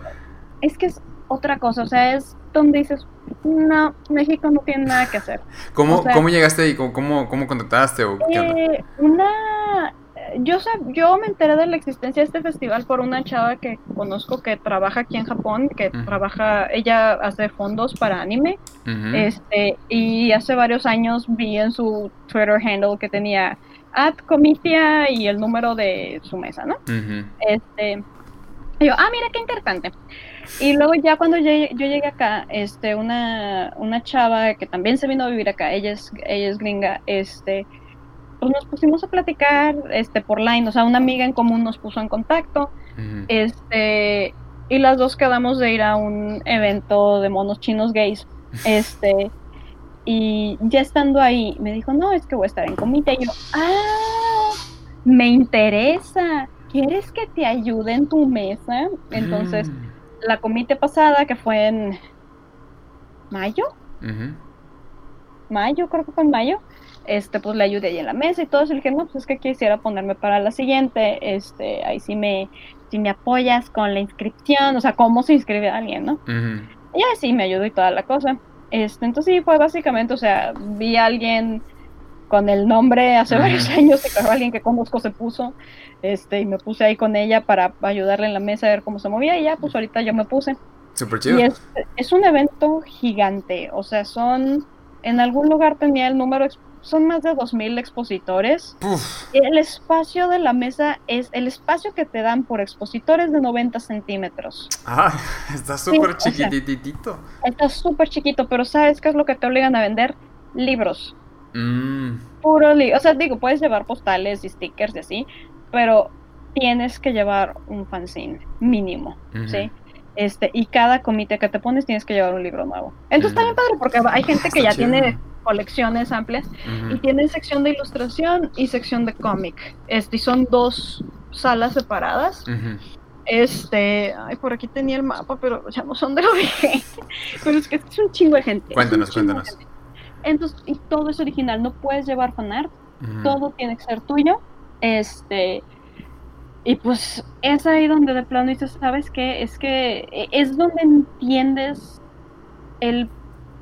Es que es otra cosa, o sea, es donde dices, no, México no tiene nada que hacer. ¿Cómo, ¿cómo llegaste ahí? ¿Cómo, cómo, contactaste? O qué eh, una yo, yo me enteré de la existencia de este festival por una chava que conozco que trabaja aquí en Japón, que trabaja, ella hace fondos para anime, este, y hace varios años vi en su Twitter handle que tenía at comitia y el número de su mesa, ¿no? Este, y yo, ah, mira qué interesante. Y luego ya cuando yo, yo, llegué acá, este, una, una chava que también se vino a vivir acá, ella es, ella es gringa, este, pues nos pusimos a platicar este por line, o sea, una amiga en común nos puso en contacto. Este, y las dos quedamos de ir a un evento de monos chinos gays. Este, y ya estando ahí, me dijo, "No, es que voy a estar en comité." Y yo, "Ah, me interesa. ¿Quieres que te ayude en tu mesa?" Entonces, la comité pasada que fue en mayo. Mayo, creo que fue en mayo este, pues le ayudé ahí en la mesa y todo eso. Le dije, no, pues es que quisiera ponerme para la siguiente, este, ahí sí me, si me apoyas con la inscripción, o sea, cómo se inscribe a alguien, ¿no? Y ahí sí me ayudó y toda la cosa. Este, entonces sí, fue básicamente, o sea, vi a alguien con el nombre hace varios años, que alguien que conozco se puso, este, y me puse ahí con ella para ayudarle en la mesa a ver cómo se movía, y ya, pues ahorita yo me puse. Súper chido. Y es, es un evento gigante, o sea, son, en algún lugar tenía el número, son más de 2.000 expositores. Uf. El espacio de la mesa es, el espacio que te dan por expositores de 90 centímetros. Ah, está súper o sea, chiquititito. Está súper chiquito, pero ¿sabes qué es lo que te obligan a vender? Libros. Mm, Puro libro. O sea, digo, puedes llevar postales y stickers y así, pero tienes que llevar un fanzine mínimo. ¿sí? Este, y cada comité que te pones tienes que llevar un libro nuevo. Entonces bien padre porque hay gente que Está ya chido. tiene colecciones amplias y ujú. tiene sección de ilustración y sección de cómic. Este, y son dos salas separadas. Este, ay, por aquí tenía el mapa, pero ya no son de lo dije. Pero es que es un chingo de gente. Cuéntanos, cuéntanos. gente. Entonces, y todo es original, no puedes llevar fanart, todo tiene que ser tuyo. Este, y pues es ahí donde de plano dices, ¿sabes qué? Es que e- es donde entiendes el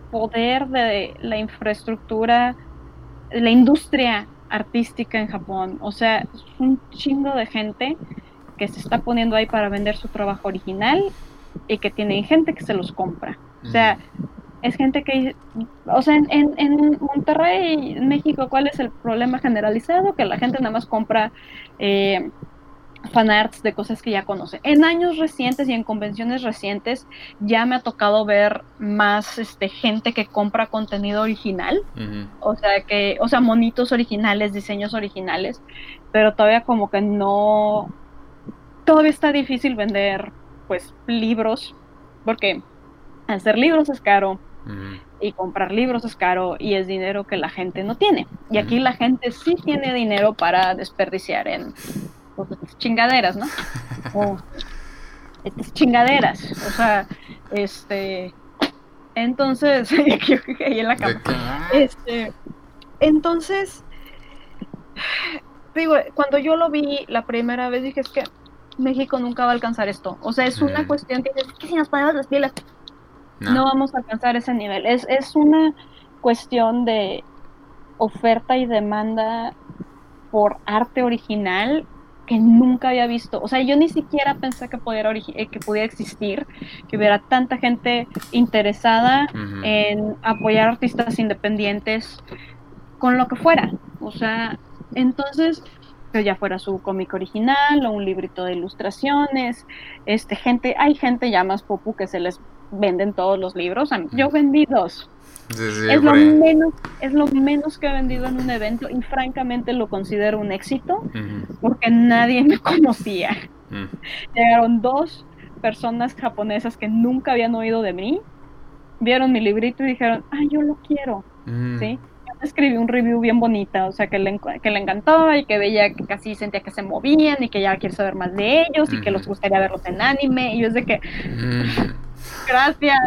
poder de la infraestructura, la industria artística en Japón. O sea, es un chingo de gente que se está poniendo ahí para vender su trabajo original y que tienen gente que se los compra. O sea, es gente que, o sea, en, en, en Monterrey, en México, ¿cuál es el problema generalizado? Que la gente nada más compra eh, fanarts de cosas que ya conoce. En años recientes y en convenciones recientes ya me ha tocado ver más este, gente que compra contenido original, o sea, que, o sea, monitos originales, diseños originales, pero todavía como que no, todavía está difícil vender, pues, libros, porque hacer libros es caro, y comprar libros es caro y es dinero que la gente no tiene. Y aquí la gente sí tiene dinero para desperdiciar en chingaderas, ¿no? O chingaderas. O sea, este. Entonces, yo ahí en la cama. Este. Entonces. Digo, cuando yo lo vi la primera vez dije es que México nunca va a alcanzar esto. O sea, es una Mm. cuestión que dices, "Es que si nos ponemos las pilas, No. no vamos a alcanzar ese nivel. Es, es una cuestión de oferta y demanda por arte original que nunca había visto. O sea, yo ni siquiera pensé que pudiera, eh, que pudiera existir, que hubiera tanta gente interesada en apoyar artistas independientes con lo que fuera. O sea, entonces, que ya fuera su cómic original o un librito de ilustraciones, este gente, hay gente ya más popu que se les venden todos los libros. Yo vendí dos. Sí, sí, es lo menos, es lo menos que he vendido en un evento y francamente lo considero un éxito Ujú. porque nadie me conocía. Mm. Llegaron dos personas japonesas que nunca habían oído de mí, vieron mi librito y dijeron, ah, yo lo quiero, Mm. ¿sí? Yo escribí un review bien bonita, o sea, que le, que le encantó y que veía que casi sentía que se movían y que ya quiere saber más de ellos y que les gustaría verlos en anime. Y yo es de que, Mm. Gracias.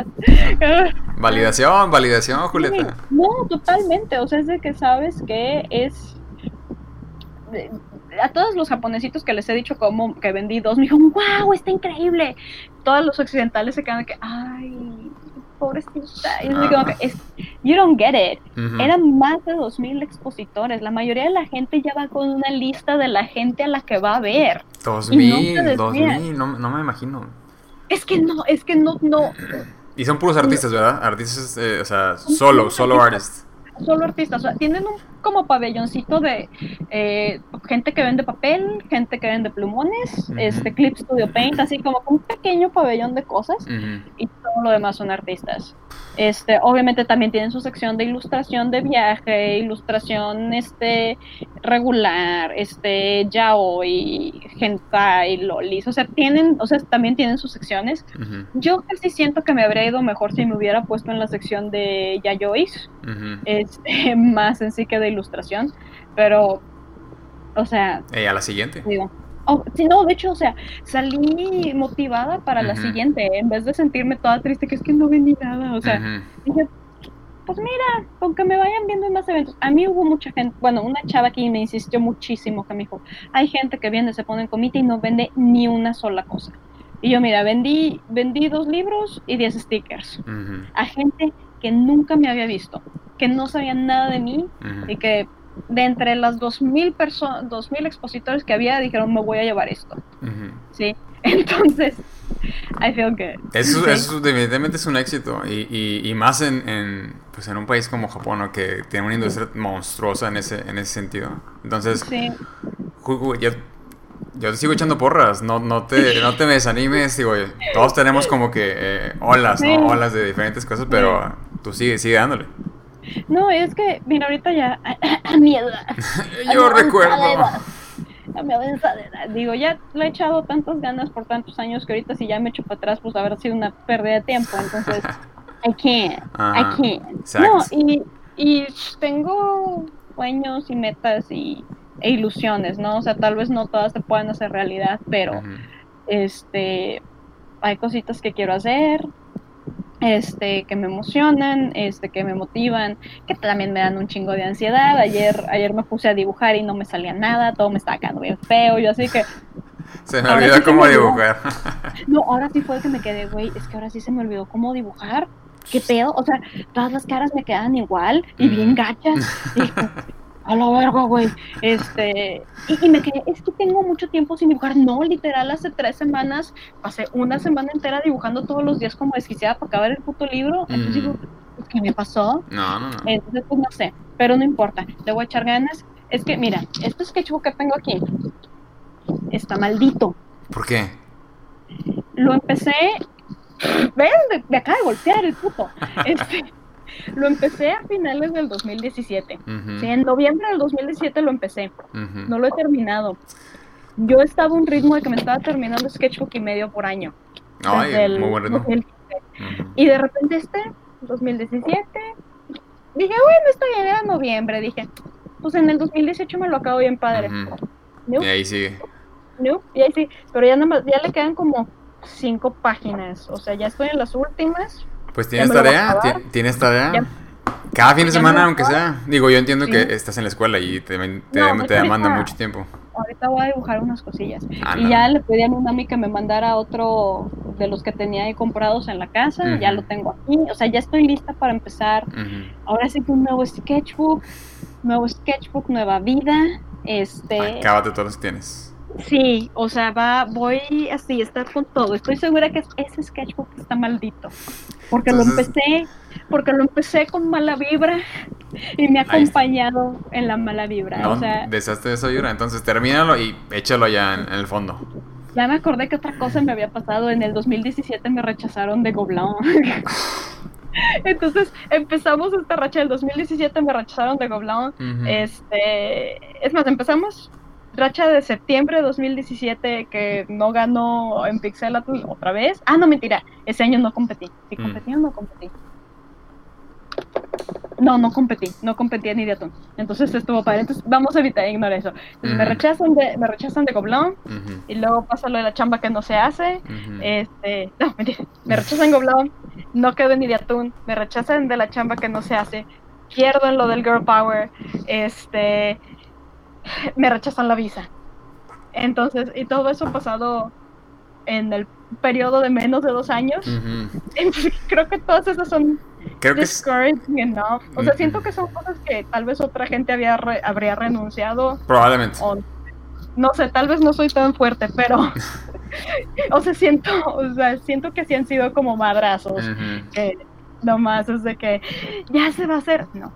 Validación, validación, Julieta. No, totalmente. O sea, es de que sabes que es. de- A todos los japonesitos que les he dicho como que vendí dos, me dijeron, wow, está increíble. Todos los occidentales se quedan de que, ay, pobrecita. Y es de como que, es- you don't get it. Eran más de 2.000 expositores. La mayoría de la gente ya va con una lista de la gente a la que va a ver. Dos y no mil, te dos desvías. mil, no, no me imagino. Es que no, es que no, no. Y son puros artistas, ¿verdad? Artistas, eh, o sea, solo, solo artistas. artists. solo artistas, o sea, tienen un como pabelloncito de eh, gente que vende papel, gente que vende plumones, este Clip Studio Paint, así como un pequeño pabellón de cosas y todo lo demás son artistas. Este, obviamente también tienen su sección de ilustración de viaje, ilustración este regular, este yaoi, hentai, lolis, o sea, tienen, o sea, también tienen sus secciones. Yo casi siento que me habría ido mejor si me hubiera puesto en la sección de yayois, Ujú. este, más en sí que de ilustración, pero, o sea, Eh, a la siguiente. digo, oh, sí, no, de hecho, o sea, salí motivada para la Ujú. siguiente, en vez de sentirme toda triste, que es que no vendí nada, o sea, Ujú. dije, pues mira, con que me vayan viendo en más eventos. A mí hubo mucha gente, bueno, una chava aquí me insistió muchísimo que me dijo, hay gente que viene, se pone en comité y no vende ni una sola cosa. Y yo, mira, vendí, vendí dos libros y diez stickers Ujú. a gente que nunca me había visto, que no sabían nada de mí y que de entre las 2000 personas, 2000 expositores que había, dijeron, me voy a llevar esto, Ujú. ¿sí? Entonces, I feel good. Eso, Sí. eso definitivamente es un éxito y, y, y más en, en, pues en un país como Japón, ¿no? que tiene una industria monstruosa en ese, en ese sentido. Entonces, Sí, yo, yo te sigo echando porras, no, no, te, no te me desanimes, digo, todos tenemos como que eh, olas, Sí. ¿no? Olas de diferentes cosas, pero tú sigue, sigue dándole. No, es que, mira, ahorita ya, a, mi edad, a Yo recuerdo. edad, a mi avanzada edad, digo, ya le he echado tantas ganas por tantos años que ahorita si ya me echo para atrás, pues haber sido una pérdida de tiempo, entonces, I can't, I can't. exacto. No, y, y tengo sueños y metas y, e ilusiones, ¿no? O sea, tal vez no todas se puedan hacer realidad, pero Ujú. este hay cositas que quiero hacer este que me emocionan este que me motivan que también me dan un chingo de ansiedad ayer ayer me puse a dibujar y no me salía nada todo me estaba quedando bien feo yo así que Se me olvidó sí cómo me olvidó. dibujar. no ahora sí fue que me quedé güey es que ahora sí se me olvidó cómo dibujar qué pedo o sea todas las caras me quedan igual y bien gachas y a la verga, güey. Este, y, y me quedé, es que tengo mucho tiempo sin dibujar. No, literal, hace tres semanas pasé una semana entera dibujando todos los días como desquiciada para acabar el puto libro. Entonces Mm. digo, ¿qué me pasó? No, no, no. Entonces, pues no sé, pero no importa, le voy a echar ganas. Es que, mira, este sketchbook que tengo aquí está maldito. ¿Por qué? Lo empecé, ¿ves? Me, me acaba de golpear el puto. Este, lo empecé a finales del 2017. Ujú, Sí, en noviembre del 2017 lo empecé, no lo he terminado. Yo estaba a un ritmo de que me estaba terminando sketchbook y medio por año. Ay, el muy buen ritmo. 2015. Ujú. Y de repente este, 2017, dije, bueno, está bien, era noviembre. Dije, pues en el 2018 me lo acabo bien padre. Ujú. Nope, Y ahí sigue. y ahí sí, pero ya, nada más, ya le quedan como cinco páginas. O sea, ya estoy en las últimas. Pues tienes tarea, tienes tarea. Ya. Cada fin de semana, aunque sea. Digo, yo entiendo Sí. que estás en la escuela y te, te, No, te ahorita- demanda mucho tiempo. Ahorita voy a dibujar unas cosillas. Ah, Y no. ya le pedí a mi mami que me mandara otro de los que tenía ahí comprados en la casa. Ya lo tengo aquí. O sea, ya estoy lista para empezar. Ahora sí que un nuevo sketchbook. Nuevo sketchbook, nueva vida. Este. Acábate todos los que tienes. Sí, o sea, va, voy así, estar con todo. Estoy segura que ese sketchbook está maldito. Porque lo empecé, porque lo empecé con mala vibra y me ha acompañado en la mala vibra. No, o sea, deshazte de esa ayuda. Entonces termínalo y échalo ya en, en el fondo. ya me acordé que otra cosa me había pasado. En el 2017 me rechazaron de Goblin. Entonces empezamos esta racha del 2017, me rechazaron de Goblin. Ujú. Este, es más, empezamos racha de septiembre de 2017 que no ganó en Pixelatl otra vez. Ah, no, mentira, ese año no competí. ¿Sí Mm. competí o no competí? No, no competí, no competí en Ideatón. Entonces estuvo padre. Entonces vamos a evitar ignorar eso. Entonces, me Ujú. rechazan de, me rechazan de Goblin Ujú. y luego pasa lo de la chamba que no se hace. Este, no, mentira. Me rechazan Goblin, no quedo en Ideatún, me rechazan de la chamba que no se hace, pierdo en lo del Girl Power, este, me rechazan la visa. Entonces, y todo eso pasado en el periodo de menos de dos años. Entonces, creo que todas esas son Creo que es, discouraging enough. O sea, siento que son cosas que tal vez otra gente había re- habría renunciado probablemente. o no sé, tal vez no soy tan fuerte, pero o sea, siento, o sea, siento que sí han sido como madrazos, Ujú. que nomás es de que ya se va a hacer, no.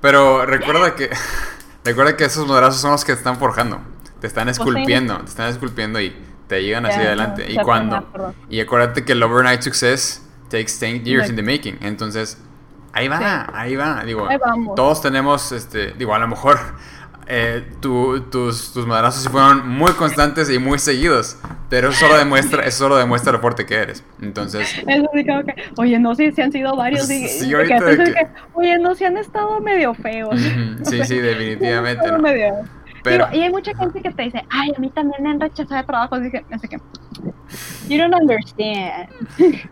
Pero recuerda que recuerda que esos madrazos son los que te están forjando, te están Pues esculpiendo, te están esculpiendo y te llegan hacia adelante. no, y cuando y acuérdate que el overnight success takes 10 years in the making. Entonces, ahí va, Sí. ahí va, digo, Ahí todos tenemos este, digo, a lo mejor eh, tu- tus, tus madrazos sí fueron muy constantes y muy seguidos, pero eso solo demuestra, eso solo demuestra lo fuerte que eres. Entonces, Es así como que, oye, no, sí, sí han sido varios. Sí, ahorita que de que- que, oye, no, sí han estado medio feos. sí, sí, Sí definitivamente. ¿no? medio- Pero, Digo, y hay mucha gente que te dice, ay, a mí también me han rechazado de trabajos. Dije, así que, you don't understand.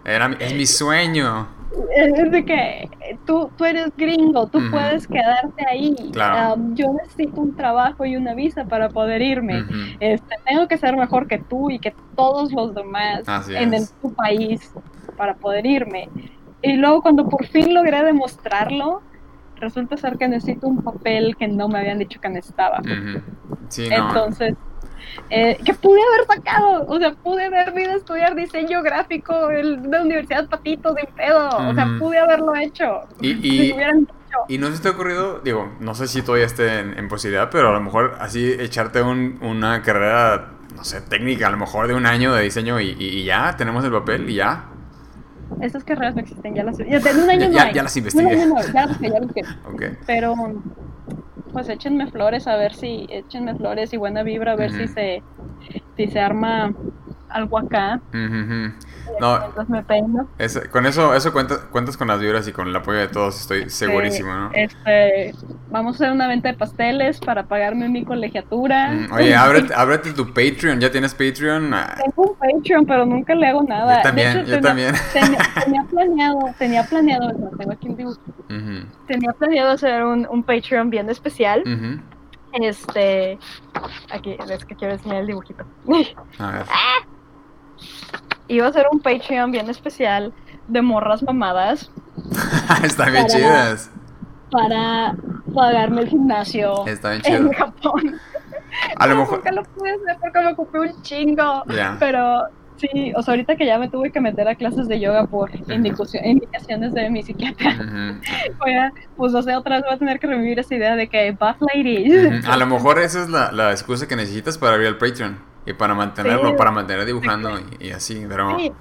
era es mi sueño. Es de que tú, tú eres gringo, tú Ujú. puedes quedarte ahí. Claro. Um, yo necesito un trabajo y una visa para poder irme. Ujú. Este, tengo que ser mejor que tú y que todos los demás Así en el- tu país. para poder irme. Y luego cuando por fin logré demostrarlo, resulta ser que necesito un papel que no me habían dicho que necesitaba. Ujú. Sí, no. Entonces, eh, que pude haber sacado, o sea, pude haber ido a estudiar diseño gráfico de la Universidad Patito de pedo, o sea, pude haberlo hecho. Y- Si y- hubieran dicho. ¿Y no se te ha ocurrido, digo, no sé si todavía esté en, en posibilidad, pero a lo mejor así echarte un- una carrera, no sé, técnica, a lo mejor de un año de diseño y, y- ya, tenemos el papel y ya? Esas carreras no existen, ya las, ya, en un año Ya- no ya- hay. ya las En investigué. no ya las ya las busqué. Ok. Pero, pues échenme flores a ver si, échenme flores y buena vibra a ver si se, si se arma algo acá. No, Mientras me peino. es- con eso, eso cuentas, cuentas con las vibras y con el apoyo de todos, estoy segurísimo, ¿no? Este, vamos a hacer una venta de pasteles para pagarme mi colegiatura. Mm, Oye, ábrete, ábrete tu Patreon, ¿ya tienes Patreon? Ah, Tengo un Patreon, pero nunca le hago nada. Yo también, hecho, yo tenía, también. Tenía, tenía planeado, tenía planeado, tengo aquí un dibujo. Tenía planeado hacer un, un Patreon bien especial. Este, aquí, es que quiero enseñar el dibujito. A ver. Iba a hacer un Patreon bien especial de morras mamadas Están bien chidas. para pagarme el gimnasio Está bien en. Japón. A lo mejor. Nunca lo pude hacer porque me ocupé un chingo. Ya. Pero sí, o sea, ahorita que ya me tuve que meter a clases de yoga por indicacio- indicaciones de mi psiquiatra, voy a, pues no sé, otra vez voy a tener que revivir esa idea de que buff ladies. A lo mejor esa es la, la excusa que necesitas para abrir el Patreon. Y para mantenerlo, Sí. para mantener dibujando y, y así, pero... Sí,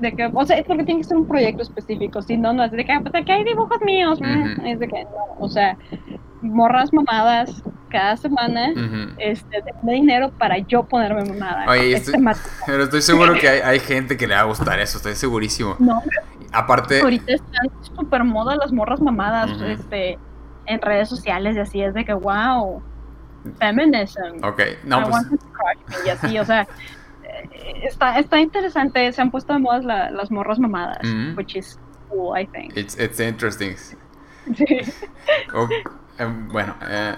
de que, o sea, es porque tiene que ser un proyecto específico, si no, no es de que, "Ah, pues aquí hay dibujos míos, Ujú. es de que, no, o sea, morras mamadas cada semana, este, de dinero para yo ponerme mamada. Oye, Es estoy- temático. Pero estoy seguro que hay, hay gente que le va a gustar eso, estoy segurísimo. No, Aparte, ahorita están súper moda las morras mamadas, este, en redes sociales y así, es de que, wow, feminism. ok, I no, pues... want to crush me", y así, o sea, eh, está, está interesante, se han puesto de moda la- las morras mamadas, which is cool, I think. It's, it's interesting. Sí. Ok, em, bueno, eh,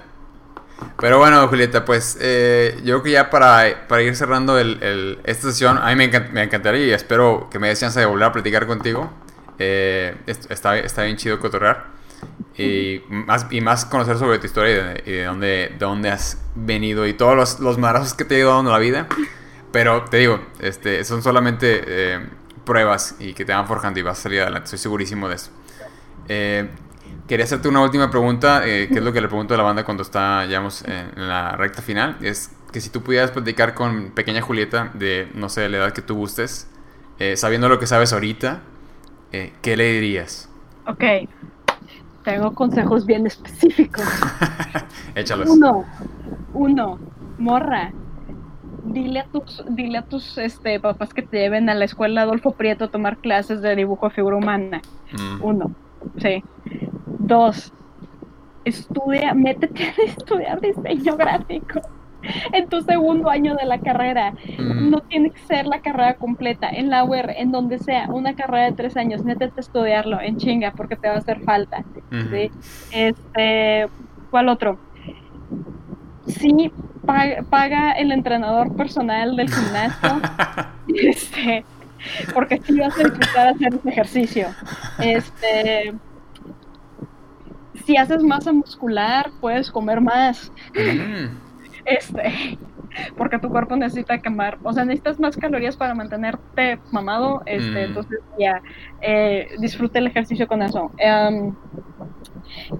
pero bueno, Julieta, pues eh, yo creo que ya para, para ir cerrando el, esta sesión, a mí me, encan- me encantaría y espero que me des chance de volver a platicar contigo. Eh, est- está, está bien chido cotorrear. Y más, y más conocer sobre tu historia y de, dónde, de dónde has venido y todos los, los madrazos que te ha ido dando la vida. Pero te digo, este, son solamente eh, pruebas y que te van forjando y vas a salir adelante. Estoy segurísimo de eso. Eh, quería hacerte una última pregunta, eh, que es lo que le pregunto a la banda cuando está, ya vamos en, la recta final. Es que si tú pudieras platicar con pequeña Julieta de, no sé, la edad que tú gustes, eh, sabiendo lo que sabes ahorita, eh, ¿qué le dirías? Ok, tengo consejos bien específicos. Échalos. Uno, uno, morra, dile a tus, dile a tus este, papás que te lleven a la escuela Adolfo Prieto a tomar clases de dibujo de figura humana. Mm, Uno, sí. Dos, estudia, métete a estudiar diseño gráfico en tu segundo año de la carrera. mm, No tiene que ser la carrera completa, en la UR, en donde sea, una carrera de tres años, métete a estudiarlo en chinga porque te va a hacer falta. Este, ¿cuál otro? Sí, paga, paga el entrenador personal del gimnasio, este, porque sí vas a disfrutar hacer ese ejercicio. Este, si haces masa muscular, puedes comer más. Mm, Este, porque tu cuerpo necesita quemar, o sea, necesitas más calorías para mantenerte mamado, este, Mm. entonces ya, eh, disfruta el ejercicio con eso. Em,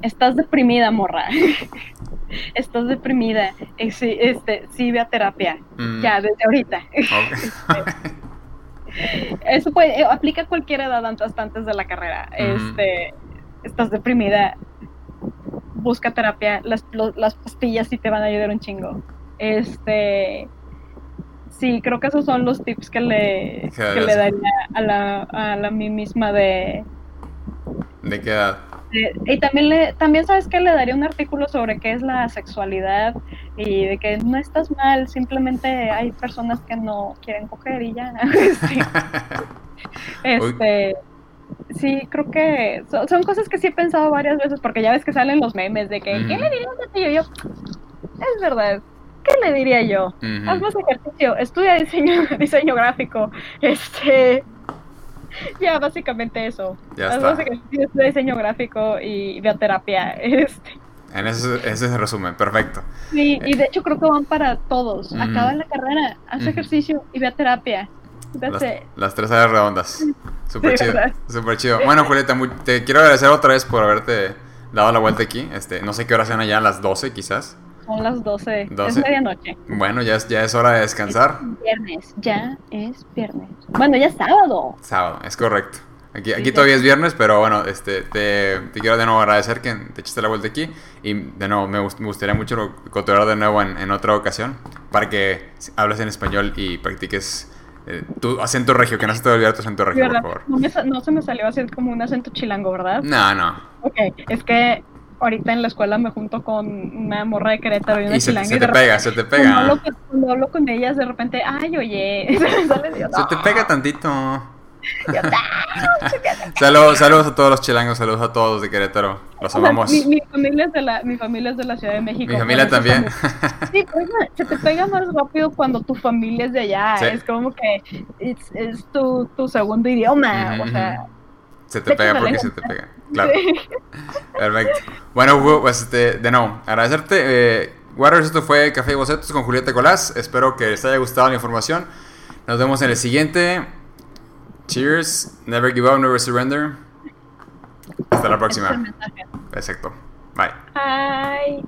estás deprimida, morra. estás deprimida. Sí, este, sí, ve a terapia, mm, ya, desde ahorita. Eso puede, eh, aplica a cualquier edad antes, hasta antes de la carrera. Este, estás deprimida, busca terapia, las, lo- las pastillas sí te van a ayudar un chingo. Este, sí, creo que esos son los tips que le, ¿Qué que le daría a la, a la mí misma de, ¿De qué edad? de- y también le, también sabes que le daría un artículo sobre qué es la sexualidad y de que no estás mal, simplemente hay personas que no quieren coger y ya. Sí. Este, sí, creo que son, son cosas que sí he pensado varias veces, porque ya ves que salen los memes de que, ¿qué le dirías a ti? Yo, es verdad, ¿qué le diría yo? Haz más ejercicio, estudia diseño, diseño gráfico, este, ya, básicamente eso. Ya está. dos ejercicios de diseño gráfico y bioterapia. Este. En ese, ese es el resumen, perfecto. Sí, y de hecho creo que van para todos. Ujú. Acaba la carrera, haz ejercicio y bioterapia. Las, That's it. las tres áreas redondas. Súper Sí, chido. Súper chido. Bueno, Julieta, muy- te quiero agradecer otra vez por haberte dado la vuelta aquí. Este, no sé qué hora sean allá, las 12 quizás. Son las 12. 12. Es medianoche. Bueno, ya es, ya es hora de descansar. Viernes, ya es viernes. Bueno, ya es sábado. Sábado, es correcto. Aquí, aquí Sí, todavía es viernes, pero bueno, este, te, te quiero de nuevo agradecer que te echaste la vuelta aquí. Y de nuevo, me, gust- me gustaría mucho cotorrear de nuevo en, en otra ocasión para que hables en español y practiques eh, tu acento regio, que no se te olvide tu acento regio, por favor. No, me no se me salió así como un acento chilango, ¿verdad? No, no. Ok, es que ahorita en la escuela me junto con una morra de Querétaro y una Y se, chilanga. se te pega, se te Cuando pega. hablo, cuando hablo con ellas, de repente, ay, oye, se me sale de Se te pega tantito. Yo, Saludos, saludos a todos los chilangos, saludos a todos de Querétaro. Los O sea, amamos. Mi, mi familia es de la, mi familia es de la Ciudad de México. Mi familia también. Sí, oiga, se te pega más rápido cuando tu familia es de allá. Sí. Es como que es, es tu, tu segundo idioma. Ujú, o sea, Se te pega porque se te pega. Claro. sí. Perfecto. Bueno, Hugo, pues este, de nuevo, agradecerte. Eh, Warriors, esto fue Café y Bocetos con Julieta Colás. Espero que les haya gustado la información. Nos vemos en el siguiente. Cheers. Never give up, never surrender. Hasta la próxima. mensaje. Exacto. Bye. Bye.